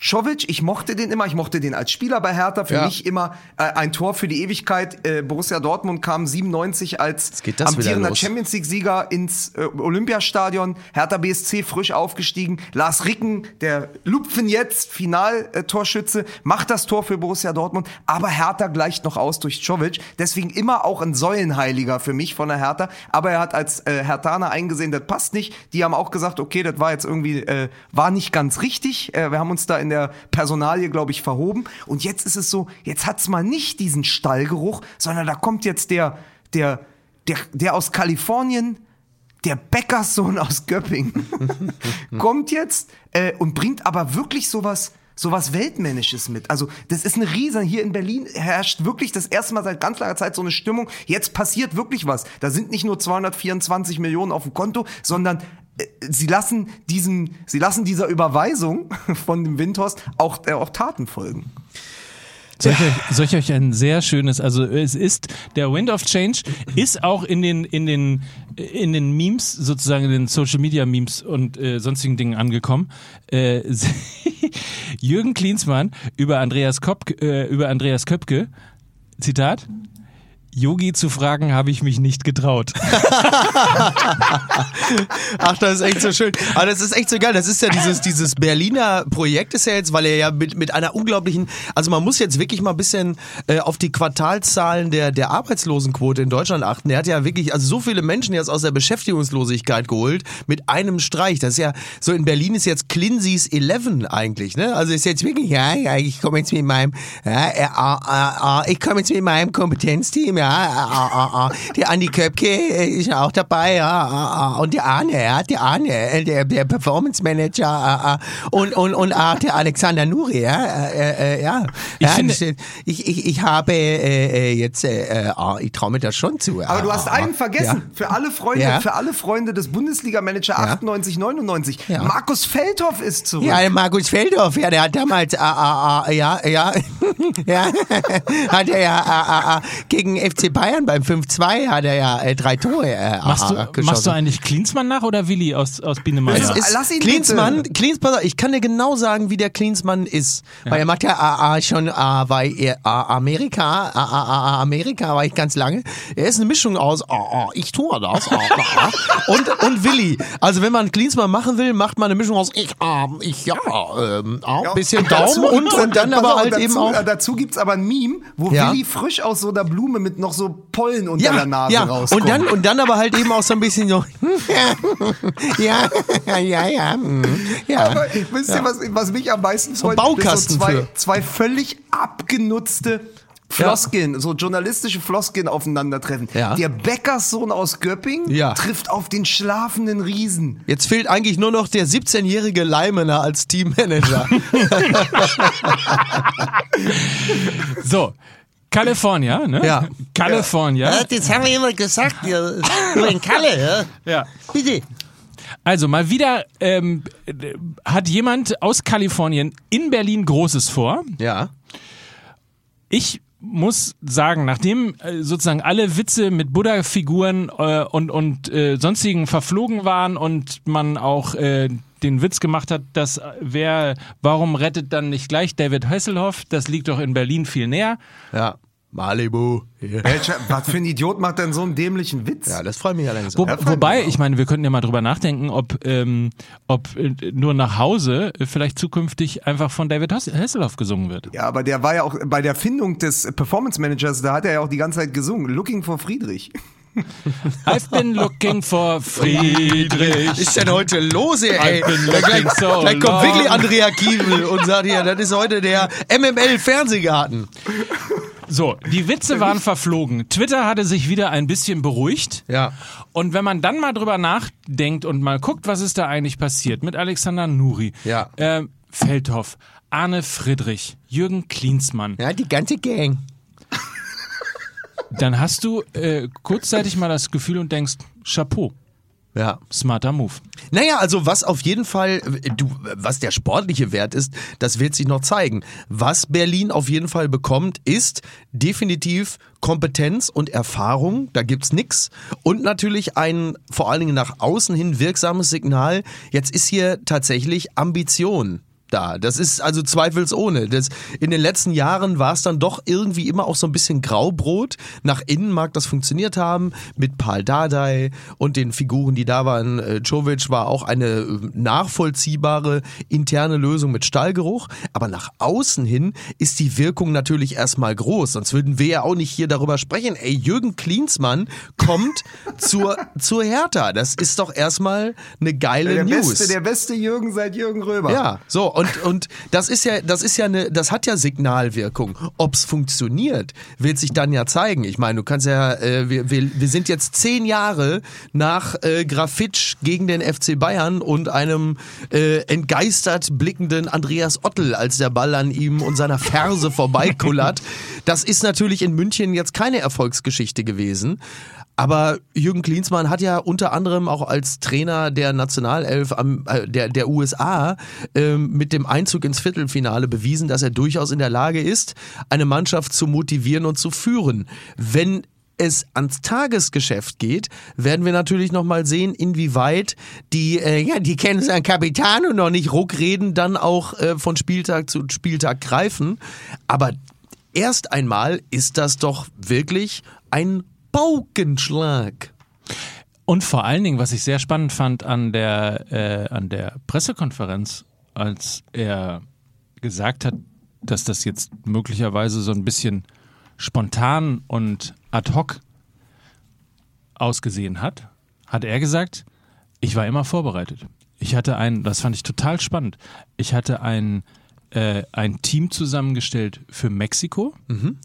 Czovic, ich mochte den immer, ich mochte den als Spieler bei Hertha, für Ja. mich immer äh, ein Tor für die Ewigkeit. Äh, Borussia Dortmund kam 97 als amtierender. Champions League-Sieger ins äh, Olympiastadion, Hertha BSC frisch aufgestiegen, Lars Ricken, der Lupfen jetzt, Finaltorschütze, macht das Tor für Borussia Dortmund, aber Hertha gleicht noch aus durch Czovic, deswegen immer auch ein Säulenheiliger für mich von der Hertha, aber er hat als äh, Hertaner eingesehen, das passt nicht, die haben auch gesagt, okay, das war jetzt irgendwie, äh, war nicht ganz richtig, äh, wir haben uns da in der Personalie, glaube ich, verhoben und jetzt ist es so, jetzt hat's mal nicht diesen Stallgeruch, sondern da kommt jetzt der, der, der, der aus Kalifornien, der Bäckerssohn aus Göppingen, kommt jetzt äh, und bringt aber wirklich sowas, sowas Weltmännisches mit. Also das ist eine Riesen. Hier in Berlin herrscht wirklich das erste Mal seit ganz langer Zeit so eine Stimmung. Jetzt passiert wirklich was. Da sind nicht nur 224 Millionen auf dem Konto, sondern Sie lassen diesen, sie lassen dieser Überweisung von dem Windhorst auch, äh, auch Taten folgen. Soll ich, euch, soll ich euch ein sehr schönes, also es ist, der Wind of Change ist auch in den, in den, in den Memes, sozusagen in den Social Media Memes und äh, sonstigen Dingen angekommen. Äh, Jürgen Klinsmann über Andreas, Kopk, äh, über Andreas Köpke, Zitat, Yogi zu fragen, habe ich mich nicht getraut. Ach, das ist echt so schön. Aber das ist echt so geil. Das ist ja dieses, dieses Berliner Projekt ist ja jetzt, weil er ja mit, mit einer unglaublichen, also man muss jetzt wirklich mal ein bisschen äh, auf die Quartalszahlen der, der Arbeitslosenquote in Deutschland achten. Er hat ja wirklich, also so viele Menschen jetzt aus der Beschäftigungslosigkeit geholt mit einem Streich. Das ist ja, so in Berlin ist jetzt Clincy's 11 eigentlich, ne? Also ist jetzt wirklich, ja, ja ich komme jetzt mit meinem, ja, äh, äh, äh, ich komme jetzt mit meinem Kompetenzteam, ja, äh, äh, äh, der Andi Köpke äh, ist ja auch dabei, ja, äh, äh, und der Arne, ja, der Arne, äh, der, der Performance Manager, und, und, und auch der Alexander Nuri, ja, äh, äh, ja. Ich ja, finde- ich, ich, ich habe jetzt, ah, ich traue mir das schon zu. Aber du hast einen vergessen. Ja. Für alle Freunde, Ja. für alle Freunde des Bundesliga-Manager 98, 99. Ja. Markus Feldhoff ist zurück. Ja, der Markus Feldhoff, ja, der hat damals, äh, äh, äh, ja, ja, ja, hat er ja äh, äh, äh, gegen FC Bayern beim 5-2 hat er ja äh, drei Tore äh, Machst äh, du, geschossen. machst du eigentlich Klinsmann nach oder Willi aus, aus Biene Es ist Lass ihn Klinsmann, bitte. Klins, pass auf, ich kann dir genau sagen, wie der Klinsmann ist. Weil er macht ja ah, schon ah, bei äh, ah, Amerika, ah, ah, Amerika war ich ganz lange. Er ist eine Mischung aus ah, ich tue das ah, und, und Willi. Also wenn man Klinsmann machen will, macht man eine Mischung aus ich, ah, ich ja, ähm, Ja, bisschen Daumen und, und dann aber halt dazu, eben auch... äh, Dazu gibt's aber ein Meme, wo Ja. Willi frisch aus so einer Blume mit noch so Pollen unter Ja, der Nase ja. rauskommt. Und dann, und dann aber halt eben auch so ein bisschen so, ja, ja, ja, ja, mm, ja. Aber wisst ihr, was, was mich am meisten freut? Baukasten Das so zwei, für. zwei völlig abgenutzte Floskeln, so journalistische Floskeln aufeinandertreffen. Ja. Der Bäckerssohn aus Göppingen Ja. trifft auf den schlafenden Riesen. Jetzt fehlt eigentlich nur noch der 17-jährige Leimener als Teammanager. So, California, ne? Ja. California. Ja, das haben wir immer gesagt, ja. Nur in Kalle, ja. Ja. Bitte. Also mal wieder ähm, äh, hat jemand aus Kalifornien in Berlin Großes vor. ja. Ich muss sagen, nachdem äh, sozusagen alle Witze mit Buddha-Figuren äh, und, und äh, sonstigen verflogen waren und man auch äh, den Witz gemacht hat, dass äh, wer, warum rettet dann nicht gleich David Hasselhoff? Das liegt doch in Berlin viel näher. Ja. Malibu. Ja, Welcher, was für ein Idiot macht denn so einen dämlichen Witz? Ja, das freut mich allerdings. Wo, wobei, ich meine, wir könnten ja mal drüber nachdenken, ob, ähm, ob äh, nur nach Hause äh, vielleicht zukünftig einfach von David Hass- Hasselhoff gesungen wird. Ja, aber der war ja auch bei der Findung des Performance Managers, da hat er ja auch die ganze Zeit gesungen. Looking for Friedrich. I've been looking for Friedrich. Was ist denn heute los, hier, ey? I've been gleich, looking so gleich kommt long. wirklich Andrea Kiewel und sagt hier, das ist heute der MML-Fernsehgarten. So, die Witze waren verflogen. Twitter hatte sich wieder ein bisschen beruhigt. Ja. Und wenn man dann mal drüber nachdenkt und mal guckt, was ist da eigentlich passiert mit Alexander Nuri, Ja. ähm, Feldhoff, Arne Friedrich, Jürgen Klinsmann, Ja, die ganze Gang. dann hast du äh, kurzzeitig mal das Gefühl und denkst, Chapeau, Ja. smarter Move. Naja, also was auf jeden Fall, du, was der sportliche Wert ist, das wird sich noch zeigen. Was Berlin auf jeden Fall bekommt, ist definitiv Kompetenz und Erfahrung, da gibt's nix. Und natürlich ein vor allen Dingen nach außen hin wirksames Signal. Jetzt ist hier tatsächlich Ambition da. Das ist also zweifelsohne. Das, in den letzten Jahren war es dann doch irgendwie immer auch so ein bisschen Graubrot. Nach innen mag das funktioniert haben mit Paul Dardai und den Figuren, die da waren. Äh, Jovic war auch eine äh, nachvollziehbare interne Lösung mit Stallgeruch. Aber nach außen hin ist die Wirkung natürlich erstmal groß. Sonst würden wir ja auch nicht hier darüber sprechen. Ey, Jürgen Klinsmann kommt zur, zur Hertha. Das ist doch erstmal eine geile Der News. beste, der beste Jürgen seit Jürgen Röber. Ja, so und und das ist ja das ist ja eine das hat ja Signalwirkung. Ob's funktioniert, wird sich dann ja zeigen. Ich meine, du kannst ja äh, wir, wir wir sind jetzt zehn Jahre nach äh, Grafitsch gegen den FC Bayern und einem äh, entgeistert blickenden Andreas Ottel, als der Ball an ihm und seiner Ferse vorbeikullert. Das ist natürlich in München jetzt keine Erfolgsgeschichte gewesen. Aber Jürgen Klinsmann hat ja unter anderem auch als Trainer der Nationalelf am, äh, der, der USA ähm, mit dem Einzug ins Viertelfinale bewiesen, dass er durchaus in der Lage ist, eine Mannschaft zu motivieren und zu führen. Wenn es ans Tagesgeschäft geht, werden wir natürlich nochmal sehen, inwieweit die, äh, ja, die kennen seinen Kapitan und noch nicht Ruckreden dann auch äh, von Spieltag zu Spieltag greifen. Aber erst einmal ist das doch wirklich ein Paukenschlag. Und vor allen Dingen, was ich sehr spannend fand an der, äh, an der Pressekonferenz, als er gesagt hat, dass das jetzt möglicherweise so ein bisschen spontan und ad hoc ausgesehen hat, hat er gesagt, ich war immer vorbereitet. Ich hatte ein, das fand ich total spannend. Ich hatte ein, äh, ein Team zusammengestellt für Mexiko, M-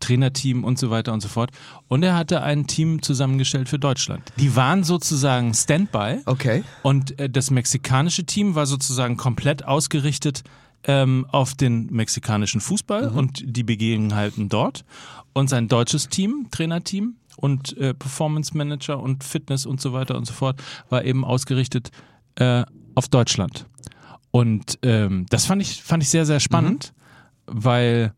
Trainerteam und so weiter und so fort. Und er hatte ein Team zusammengestellt für Deutschland. Die waren sozusagen Standby. Okay. Und äh, das mexikanische Team war sozusagen komplett ausgerichtet ähm, auf den mexikanischen Fußball und die Begebenheiten dort. Und sein deutsches Team, Trainerteam und äh, Performance Manager und Fitness und so weiter und so fort, war eben ausgerichtet äh, auf Deutschland. Und ähm, das fand ich, fand ich sehr, sehr spannend, weil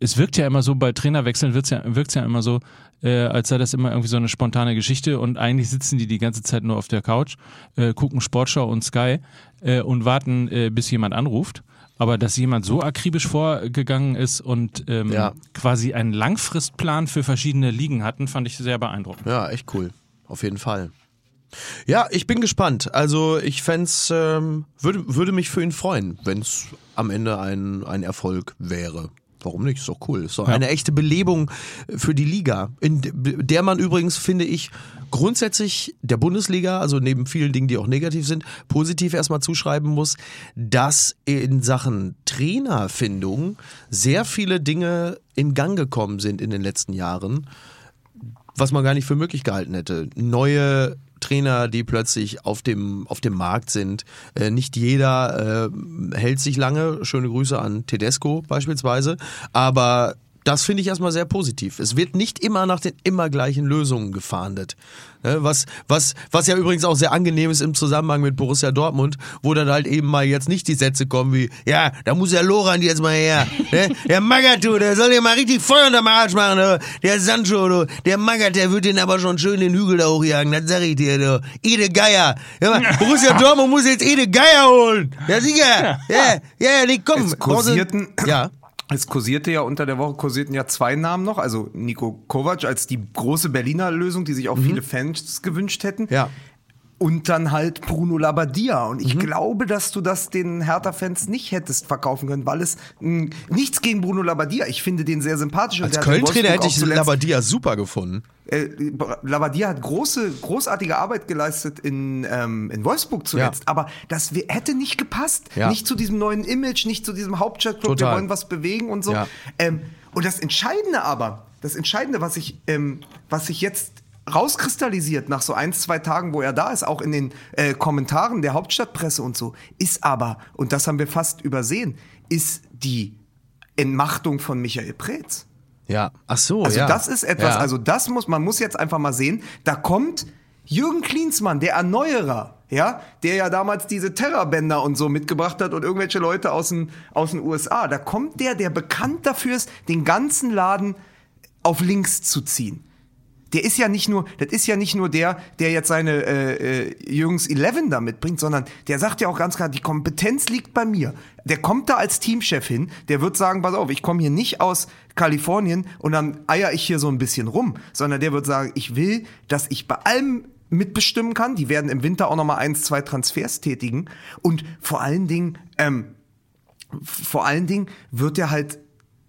es wirkt ja immer so, bei Trainerwechseln wirkt's ja, wirkt's ja immer so, äh, als sei das immer irgendwie so eine spontane Geschichte und eigentlich sitzen die die ganze Zeit nur auf der Couch, äh, gucken Sportschau und Sky äh, und warten, äh, bis jemand anruft. Aber dass jemand so akribisch vorgegangen ist und ähm, Ja. quasi einen Langfristplan für verschiedene Ligen hatten, fand ich sehr beeindruckend. Ja, echt cool. Auf jeden Fall. Ja, ich bin gespannt. Also ich fänd's, ähm, würde, würde mich für ihn freuen, wenn es am Ende ein, ein Erfolg wäre. Warum nicht? Ist doch cool. Ist doch Ja. eine echte Belebung für die Liga, in der man übrigens, finde ich, grundsätzlich der Bundesliga, also neben vielen Dingen, die auch negativ sind, positiv erstmal zuschreiben muss, dass in Sachen Trainerfindung sehr viele Dinge in Gang gekommen sind in den letzten Jahren, was man gar nicht für möglich gehalten hätte. Neue Trainer, die plötzlich auf dem, auf dem Markt sind. Äh, nicht jeder äh, hält sich lange. Schöne Grüße an Tedesco beispielsweise. Aber das finde ich erstmal sehr positiv. Es wird nicht immer nach den immer gleichen Lösungen gefahndet. Ne, Was, was, was ja übrigens auch sehr angenehm ist im Zusammenhang mit Borussia Dortmund, wo dann halt eben mal jetzt nicht die Sätze kommen wie, ja, da muss der Loran jetzt mal her. Ne? Der Magato, der soll ja mal richtig Feuer unter Arsch machen. Du. Der Sancho, du. der Magath, der wird den aber schon schön den Hügel da hochjagen, das sag ich dir. Du. Ede Geier. Ja, Borussia Dortmund muss jetzt Ede Geier holen. Ja, sicher. Ja, ja, nee, komm. Es kursierten, Ja. Es kursierte ja unter der Woche kursierten ja zwei Namen noch, also Nico Kovac als die große Berliner Lösung, die sich auch viele Fans gewünscht hätten. Mhm. Ja. Und dann halt Bruno Labbadia. Und Mhm. ich glaube, dass du das den Hertha-Fans nicht hättest verkaufen können, weil es mh, nichts gegen Bruno Labbadia. Ich finde den sehr sympathisch. und Als Köln-Trainer hätte ich Labadia super gefunden. äh, Labadia hat große, großartige Arbeit geleistet in, ähm, in Wolfsburg zuletzt, Ja. aber das hätte nicht gepasst. Ja. Nicht zu diesem neuen Image, nicht zu diesem Hauptstadtclub, wir wollen was bewegen und so. Ja. Ähm, und das Entscheidende aber, das Entscheidende, was ich, ähm, was sich jetzt rauskristallisiert nach so ein, zwei Tagen, wo er da ist, auch in den äh, Kommentaren der Hauptstadtpresse und so, ist aber, und das haben wir fast übersehen, ist die Entmachtung von Michael Preetz. Ja. Ach so, Also ja. das ist etwas, Ja. also das muss, man muss jetzt einfach mal sehen, da kommt Jürgen Klinsmann, der Erneuerer, ja, der ja damals diese Terrorbänder und so mitgebracht hat und irgendwelche Leute aus den, aus den USA, da kommt der, der bekannt dafür ist, den ganzen Laden auf links zu ziehen. Der ist ja nicht nur, das ist ja nicht nur der, der jetzt seine äh, äh, Jungs 11 da mitbringt, sondern der sagt ja auch ganz klar, die Kompetenz liegt bei mir. Der kommt da als Teamchef hin, der wird sagen, pass auf, ich komme hier nicht aus Kalifornien und dann eier ich hier so ein bisschen rum, sondern der wird sagen, ich will, dass ich bei allem mitbestimmen kann. Die werden im Winter auch noch mal eins, zwei Transfers tätigen und vor allen Dingen, ähm, vor allen Dingen wird er halt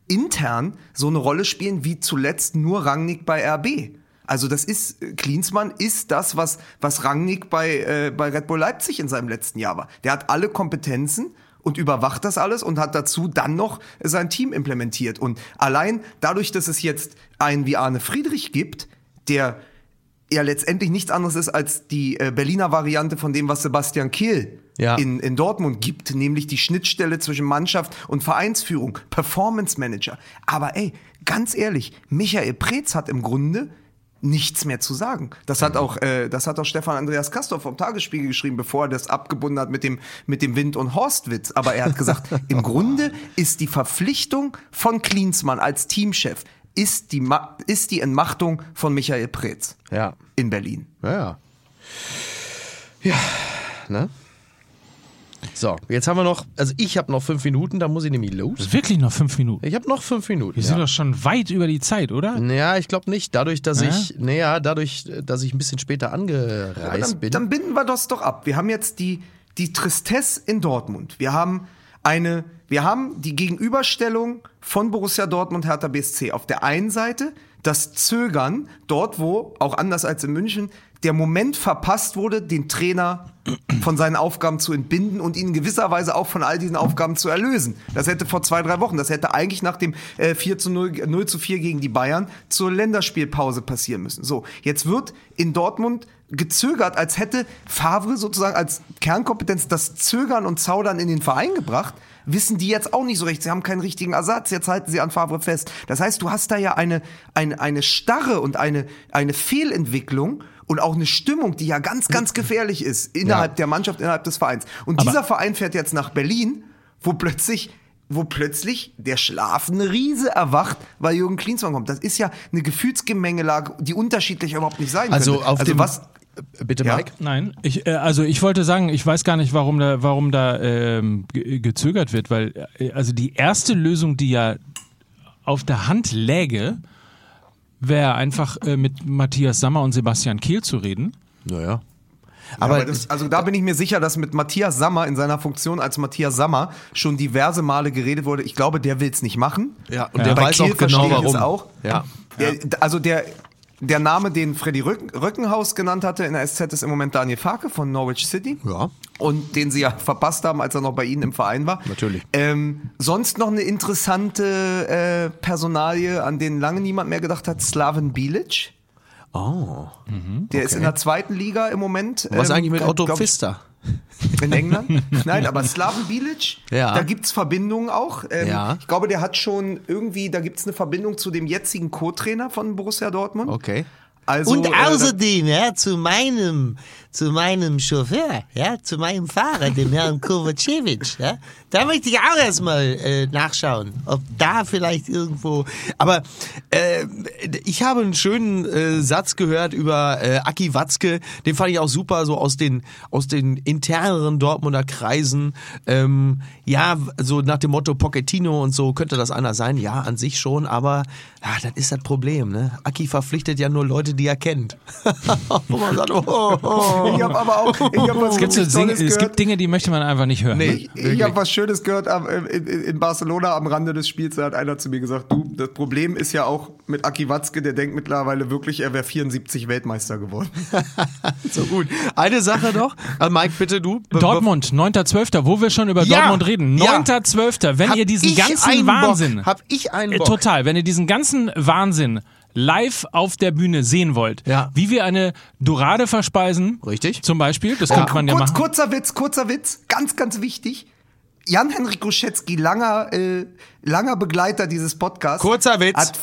intern so eine Rolle spielen wie zuletzt nur Rangnick bei RB. Also das ist, äh, Klinsmann ist das, was, was Rangnick bei, äh, bei Red Bull Leipzig in seinem letzten Jahr war. Der hat alle Kompetenzen und überwacht das alles und hat dazu dann noch sein Team implementiert. Und allein dadurch, dass es jetzt einen wie Arne Friedrich gibt, der ja letztendlich nichts anderes ist als die äh, Berliner Variante von dem, was Sebastian Kehl Ja. in, in Dortmund gibt, nämlich die Schnittstelle zwischen Mannschaft und Vereinsführung, Performance Manager. Aber ey, ganz ehrlich, Michael Preetz hat im Grunde nichts mehr zu sagen. Das hat auch, äh, das hat auch Stefan Andreas Kastor vom Tagesspiegel geschrieben, bevor er das abgebunden hat mit dem, mit dem Wind- und Horstwitz. Aber er hat gesagt, im Grunde ist die Verpflichtung von Klinsmann als Teamchef ist die, Ma ist die Entmachtung von Michael Preetz Ja. in Berlin. Ja, ja. Ja, ne? So, jetzt haben wir noch, also ich habe noch fünf Minuten, da muss ich nämlich los. wirklich noch fünf Minuten. Ich habe noch fünf Minuten. Wir sind doch schon weit über die Zeit, oder? Ja, ich glaube nicht. Dadurch, dass Ja? ich, naja, dadurch, dass ich ein bisschen später angereist dann, bin. dann binden wir das doch ab. Wir haben jetzt die, die Tristesse in Dortmund. Wir haben eine, wir haben die Gegenüberstellung von Borussia Dortmund Hertha BSC. Auf der einen Seite das Zögern, dort wo, auch anders als in München, der Moment verpasst wurde, den Trainer von seinen Aufgaben zu entbinden und ihn in gewisser Weise auch von all diesen Aufgaben zu erlösen. Das hätte vor zwei, drei Wochen, das hätte eigentlich nach dem äh, 4 zu 0, 0 zu 4 gegen die Bayern zur Länderspielpause passieren müssen. So, jetzt wird in Dortmund gezögert, als hätte Favre sozusagen als Kernkompetenz das Zögern und Zaudern in den Verein gebracht. Wissen die jetzt auch nicht so recht. Sie haben keinen richtigen Ersatz. Jetzt halten sie an Favre fest. Das heißt, du hast da ja eine, eine, eine Starre und eine, eine Fehlentwicklung und auch eine Stimmung, die ja ganz, ganz gefährlich ist innerhalb Ja. der Mannschaft, innerhalb des Vereins. Und dieser Verein fährt jetzt nach Berlin, wo plötzlich wo plötzlich der schlafende Riese erwacht, weil Jürgen Klinsmann kommt. Das ist ja eine Gefühlsgemengelage, die unterschiedlich überhaupt nicht sein also könnte. auf dem, was bitte Ja. Mike. Nein, ich, äh, also ich wollte sagen, ich weiß gar nicht, warum da, warum da ähm, ge gezögert wird, weil äh, also die erste Lösung, die ja auf der Hand läge, wäre einfach äh, mit Matthias Sammer und Sebastian Kehl zu reden. Naja. Aber, Aber, das, also da bin ich mir sicher, dass mit Matthias Sammer in seiner Funktion als Matthias Sammer schon diverse Male geredet wurde. Ich glaube, der will es nicht machen. ja, und der Bei weiß Kiel auch genau verstehe ich es warum. auch. Ja. Der, also der, der Name, den Freddy Rück, Rückenhaus genannt hatte in der SZ, ist im Moment Daniel Farke von Norwich City. Ja. Und den sie ja verpasst haben, als er noch bei ihnen im Verein war. Natürlich. Ähm, sonst noch eine interessante äh, Personalie, an den lange niemand mehr gedacht hat, Slaven Bilic. Oh. Der ist in der zweiten Liga im Moment. Was ähm, eigentlich mit Otto Pfister? In England? Nein, aber Slaven Bilic, Ja. da gibt's Verbindungen auch. Ähm, Ja. Ich glaube, der hat schon irgendwie, da gibt's eine Verbindung zu dem jetzigen Co-Trainer von Borussia Dortmund. Okay. Also, Und äh, außerdem, ja, zu meinem, zu meinem Chauffeur, ja, zu meinem Fahrer, dem Herrn Kovacevic, ja, da möchte ich auch erstmal äh, nachschauen, ob da vielleicht irgendwo, Aber äh, ich habe einen schönen äh, Satz gehört über äh, Aki Watzke, den fand ich auch super, so aus den aus den interneren Dortmunder Kreisen. Ähm, ja, so nach dem Motto Pochettino und so könnte das einer sein. Ja, an sich schon, aber ja, das ist das Problem. Ne? Aki verpflichtet ja nur Leute, die er kennt. Wo man sagt, oh, oh, ich habe aber auch, ich habe was Es gibt, so Tolles es gibt Dinge, die möchte man einfach nicht hören. Nee. Ich, ich habe was Schönes gehört am, in, in Barcelona am Rande des Spiels. Da hat einer zu mir gesagt, du, das Problem ist ja auch mit Aki Watzke, der denkt mittlerweile wirklich, er wäre 74 Weltmeister geworden. so gut. Eine Sache noch. Äh, Mike, bitte du. Dortmund, 9.12., wo wir schon über Ja, Dortmund reden. ja. 9.12., wenn Hab ihr diesen ganzen Wahnsinn, Bock, hab ich einen Äh, Bock. total, wenn ihr diesen ganzen Wahnsinn live auf der Bühne sehen wollt, Ja. wie wir eine Dorade verspeisen, Richtig. zum Beispiel, das könnte man ja Kurz, machen. kurzer Witz, kurzer Witz, ganz, ganz wichtig. Jan-Henrik Ruschetzky, langer, äh, langer Begleiter dieses Podcasts. Kurzer Witz. Hat,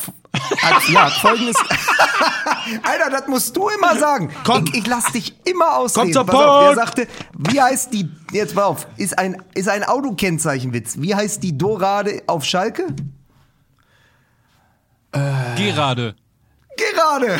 hat, ja, folgendes. Alter, das musst du immer sagen. Komm. Ich, ich lass dich immer ausreden. Komm zum Pass auf, der Punkt. sagte, wie heißt die, jetzt mal auf, ist ein, ist ein Autokennzeichenwitz. Wie heißt die Dorade auf Schalke? Gerade. Gerade.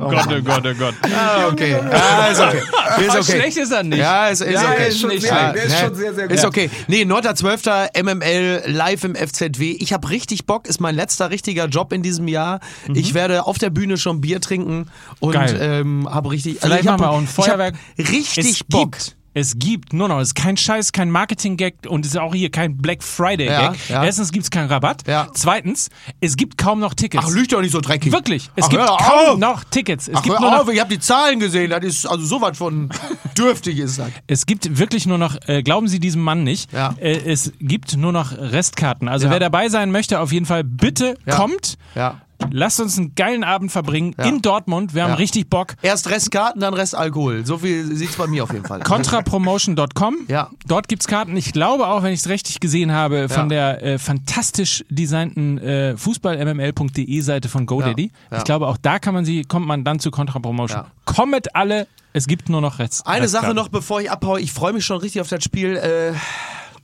Oh Gott, oh Gott, oh Gott. Ah, okay. Ja, ist okay. Ist okay. Schlecht ist er nicht. Ja, ist, ist Ja, okay. ist schon Nicht sehr- schlecht. der ist schon sehr, sehr gut. Ist okay. Nee, 9.12. MML live im FZW. Ich habe richtig Bock. Ist mein letzter richtiger Job in diesem Jahr. Ich werde auf der Bühne schon Bier trinken und ähm, habe richtig. Vielleicht ich hab, machen wir auch ein Feuerwerk. Richtig es Bock. Gibt, es gibt nur noch, es ist kein Scheiß, kein Marketing-Gag und es ist auch hier kein Black Friday-Gag. Ja, ja. Erstens gibt es keinen Rabatt. Ja. Zweitens, es gibt kaum noch Tickets. Ach, lügt doch nicht so dreckig. Wirklich, es Ach, gibt kaum auf. noch Tickets. Es Ach, gibt hör nur noch ich habe die Zahlen gesehen. Das ist also sowas von dürftig ist das. Es gibt wirklich nur noch, äh, glauben Sie diesem Mann nicht, äh, es gibt nur noch Restkarten. Also wer dabei sein möchte, auf jeden Fall bitte kommt. Ja. Lasst uns einen geilen Abend verbringen Ja. in Dortmund. Wir haben Ja. richtig Bock. Erst Restkarten, dann Restalkohol. So viel sieht's bei mir auf jeden Fall. Contrapromotion.com. Ja. Dort gibt's Karten. Ich glaube auch, wenn ich es richtig gesehen habe, von der äh, fantastisch designten äh, Fußball-mml.de Seite von GoDaddy. Ich glaube, auch da kann man sie, kommt man dann zu Contrapromotion. Ja. Kommet alle. Es gibt nur noch Rest. Eine Sache Restkarten. noch, bevor ich abhaue. Ich freue mich schon richtig auf das Spiel. Äh,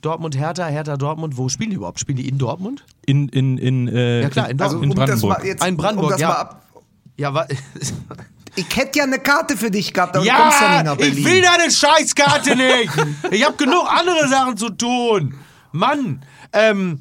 Dortmund, Hertha, Hertha, Dortmund. Wo spielen die überhaupt? Spielen die in Dortmund? In, in, in, äh, Ja, klar, in in, Dortmund. in um das Brandenburg. mal jetzt, Ein Brandenburg, um das ja. mal ab, Ja, wa Ich hätte ja eine Karte für dich gehabt, aber du kommst ja nicht nach Berlin. ich will deine Scheißkarte nicht. Ich habe genug andere Sachen zu tun. Mann, ähm,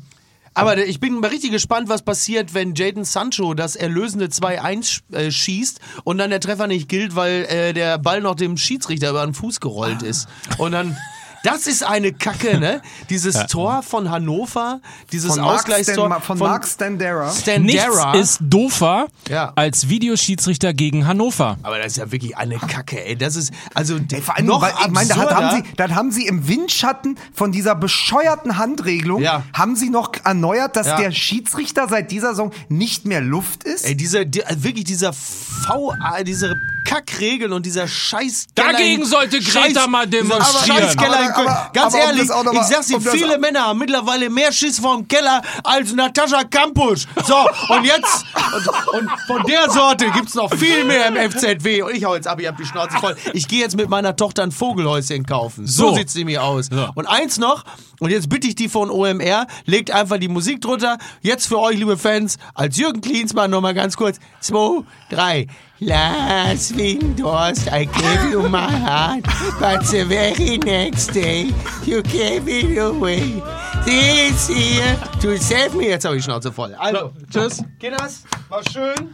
aber ich bin mal richtig gespannt, was passiert, wenn Jaden Sancho das erlösende 2-1 äh, schießt und dann der Treffer nicht gilt, weil äh, der Ball noch dem Schiedsrichter über den Fuß gerollt ist. Und dann. Das ist eine Kacke, ne? Dieses Tor von Hannover, dieses von Mark, Ausgleichstor Stan, von Mark Standera. Standera. Nichts ist doofer Ja. als Videoschiedsrichter gegen Hannover. Aber das ist ja wirklich eine Kacke, ey. Das ist, also, Ey, vor allem, noch weil, ich meine, da haben, sie, dann haben sie im Windschatten von dieser bescheuerten Handregelung, Ja. haben sie noch erneuert, dass Ja. der Schiedsrichter seit dieser Saison nicht mehr Luft ist. Ey, dieser, die, wirklich dieser V, äh, diese Kackregeln und dieser Scheiß. Dagegen sollte Greta mal demonstrieren. Scheiß Keller in Aber- Köln. aber- Ganz aber um ehrlich, mal- ich sag's dir, um viele Männer haben mittlerweile mehr Schiss vorm Keller als Natascha Kampusch. So, und jetzt, und, und von der Sorte gibt's noch viel mehr im FZW. Und ich hau jetzt ab, ich hab die Schnauze voll. Ich gehe jetzt mit meiner Tochter ein Vogelhäuschen kaufen. So, So. sieht's nämlich aus. Und eins noch, und jetzt bitte ich die von OMR, legt einfach die Musik drunter. Jetzt für euch, liebe Fans, als Jürgen Klinsmann nochmal ganz kurz. Zwei, drei. Last Windhorst, I gave you my heart, but the very next day you gave it away. This year to save me. Jetzt habe ich die Schnauze voll. Also, Tschüss. Kinders, war schön.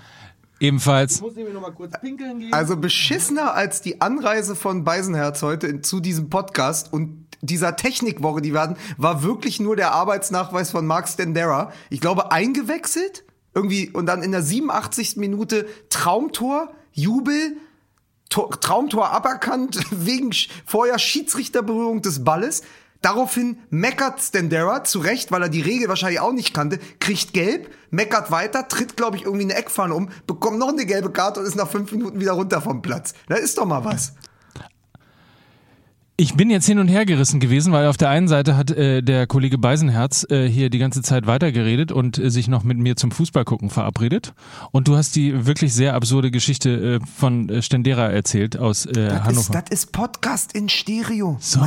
Ebenfalls. Ich muss nämlich nochmal kurz pinkeln gehen. Also beschissener als die Anreise von Beisenherz heute in, zu diesem Podcast und dieser Technikwoche, die wir hatten, war wirklich nur der Arbeitsnachweis von Mark Standera. Ich glaube, eingewechselt irgendwie und dann in der 87. Minute Traumtor, Jubel, Tor, Traumtor aberkannt wegen vorher Schiedsrichterberührung des Balles. Daraufhin meckert Standera, zu Recht, weil er die Regel wahrscheinlich auch nicht kannte, kriegt gelb, meckert weiter, tritt, glaube ich, irgendwie eine Eckfahne um, bekommt noch eine gelbe Karte und ist nach fünf Minuten wieder runter vom Platz. Da ist doch mal was. Ich bin jetzt hin und her gerissen gewesen, weil auf der einen Seite hat äh, der Kollege Beisenherz äh, hier die ganze Zeit weitergeredet und äh, sich noch mit mir zum Fußballgucken verabredet. Und du hast die wirklich sehr absurde Geschichte äh, von äh, Stendera erzählt aus äh, Das ist, Hannover. das ist Podcast in Stereo, so,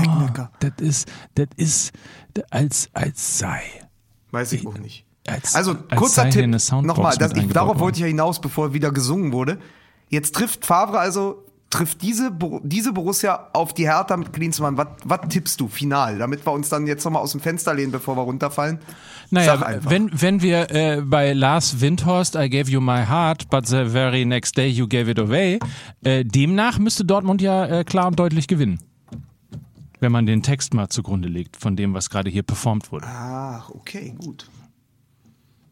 das ist, das ist als als sei. Weiß ich auch nicht. Als, Also, als kurzer Tipp, nochmal, das, ich, darauf wollte ich ja hinaus, bevor wieder gesungen wurde. Jetzt trifft Favre also, trifft diese, diese Borussia auf die Hertha mit Klinsmann. Was, was tippst du, final? Damit wir uns dann jetzt nochmal aus dem Fenster lehnen, bevor wir runterfallen. Naja, wenn, wenn wir äh, bei Lars Windhorst, I gave you my heart, but the very next day you gave it away, äh, demnach müsste Dortmund ja äh, klar und deutlich gewinnen. Wenn man den Text mal zugrunde legt von dem, was gerade hier performt wurde. Ach, okay, gut.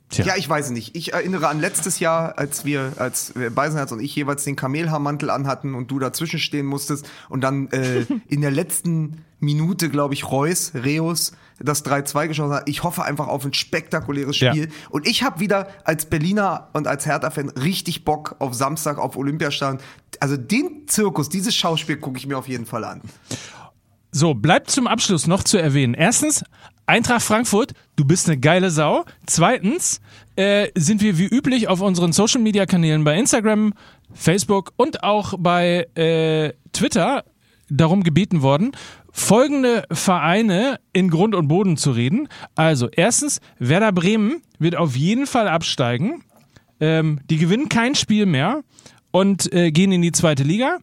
Tja. Ja, ich weiß nicht. Ich erinnere an letztes Jahr, als wir, als Beisenherz und ich jeweils den Kamelhaarmantel anhatten und du dazwischen stehen musstest und dann äh, in der letzten Minute, glaube ich, Reus, Reus, das 3-2 geschossen hat. Ich hoffe einfach auf ein spektakuläres Ja. Spiel. Und ich habe wieder als Berliner und als Hertha-Fan richtig Bock auf Samstag auf Olympiastadion. Also den Zirkus, dieses Schauspiel gucke ich mir auf jeden Fall an. So, bleibt zum Abschluss noch zu erwähnen. Erstens, Eintracht Frankfurt, du bist eine geile Sau. Zweitens, äh, sind wir wie üblich auf unseren Social Media Kanälen bei Instagram, Facebook und auch bei äh, Twitter darum gebeten worden, folgende Vereine in Grund und Boden zu reden. Also, erstens, Werder Bremen wird auf jeden Fall absteigen. Ähm, die gewinnen kein Spiel mehr und äh, gehen in die zweite Liga.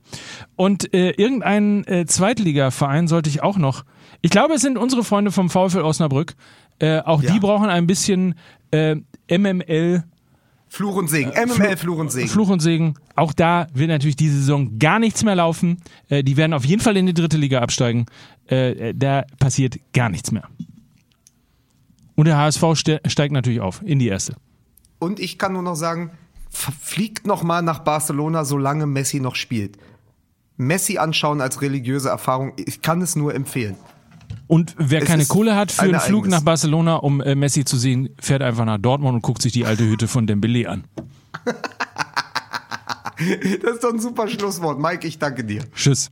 Und äh, irgendein äh, Zweitligaverein sollte ich auch noch. Ich glaube, es sind unsere Freunde vom VfL Osnabrück. Äh, auch Ja. die brauchen ein bisschen äh, MML, Fluch und Segen. MML Fluch und Segen. Fluch und Segen. Auch da wird natürlich diese Saison gar nichts mehr laufen. Äh, die werden auf jeden Fall in die dritte Liga absteigen. Äh, äh, da passiert gar nichts mehr. Und der HSV ste steigt natürlich auf in die erste. Und ich kann nur noch sagen, fliegt noch mal nach Barcelona, solange Messi noch spielt. Messi anschauen als religiöse Erfahrung, ich kann es nur empfehlen. Und wer Es keine Kohle hat für ein einen Flug nach Barcelona, um äh, Messi zu sehen, fährt einfach nach Dortmund und guckt sich die alte Hütte von Dembele an. Das ist doch ein super Schlusswort. Mike, ich danke dir. Tschüss.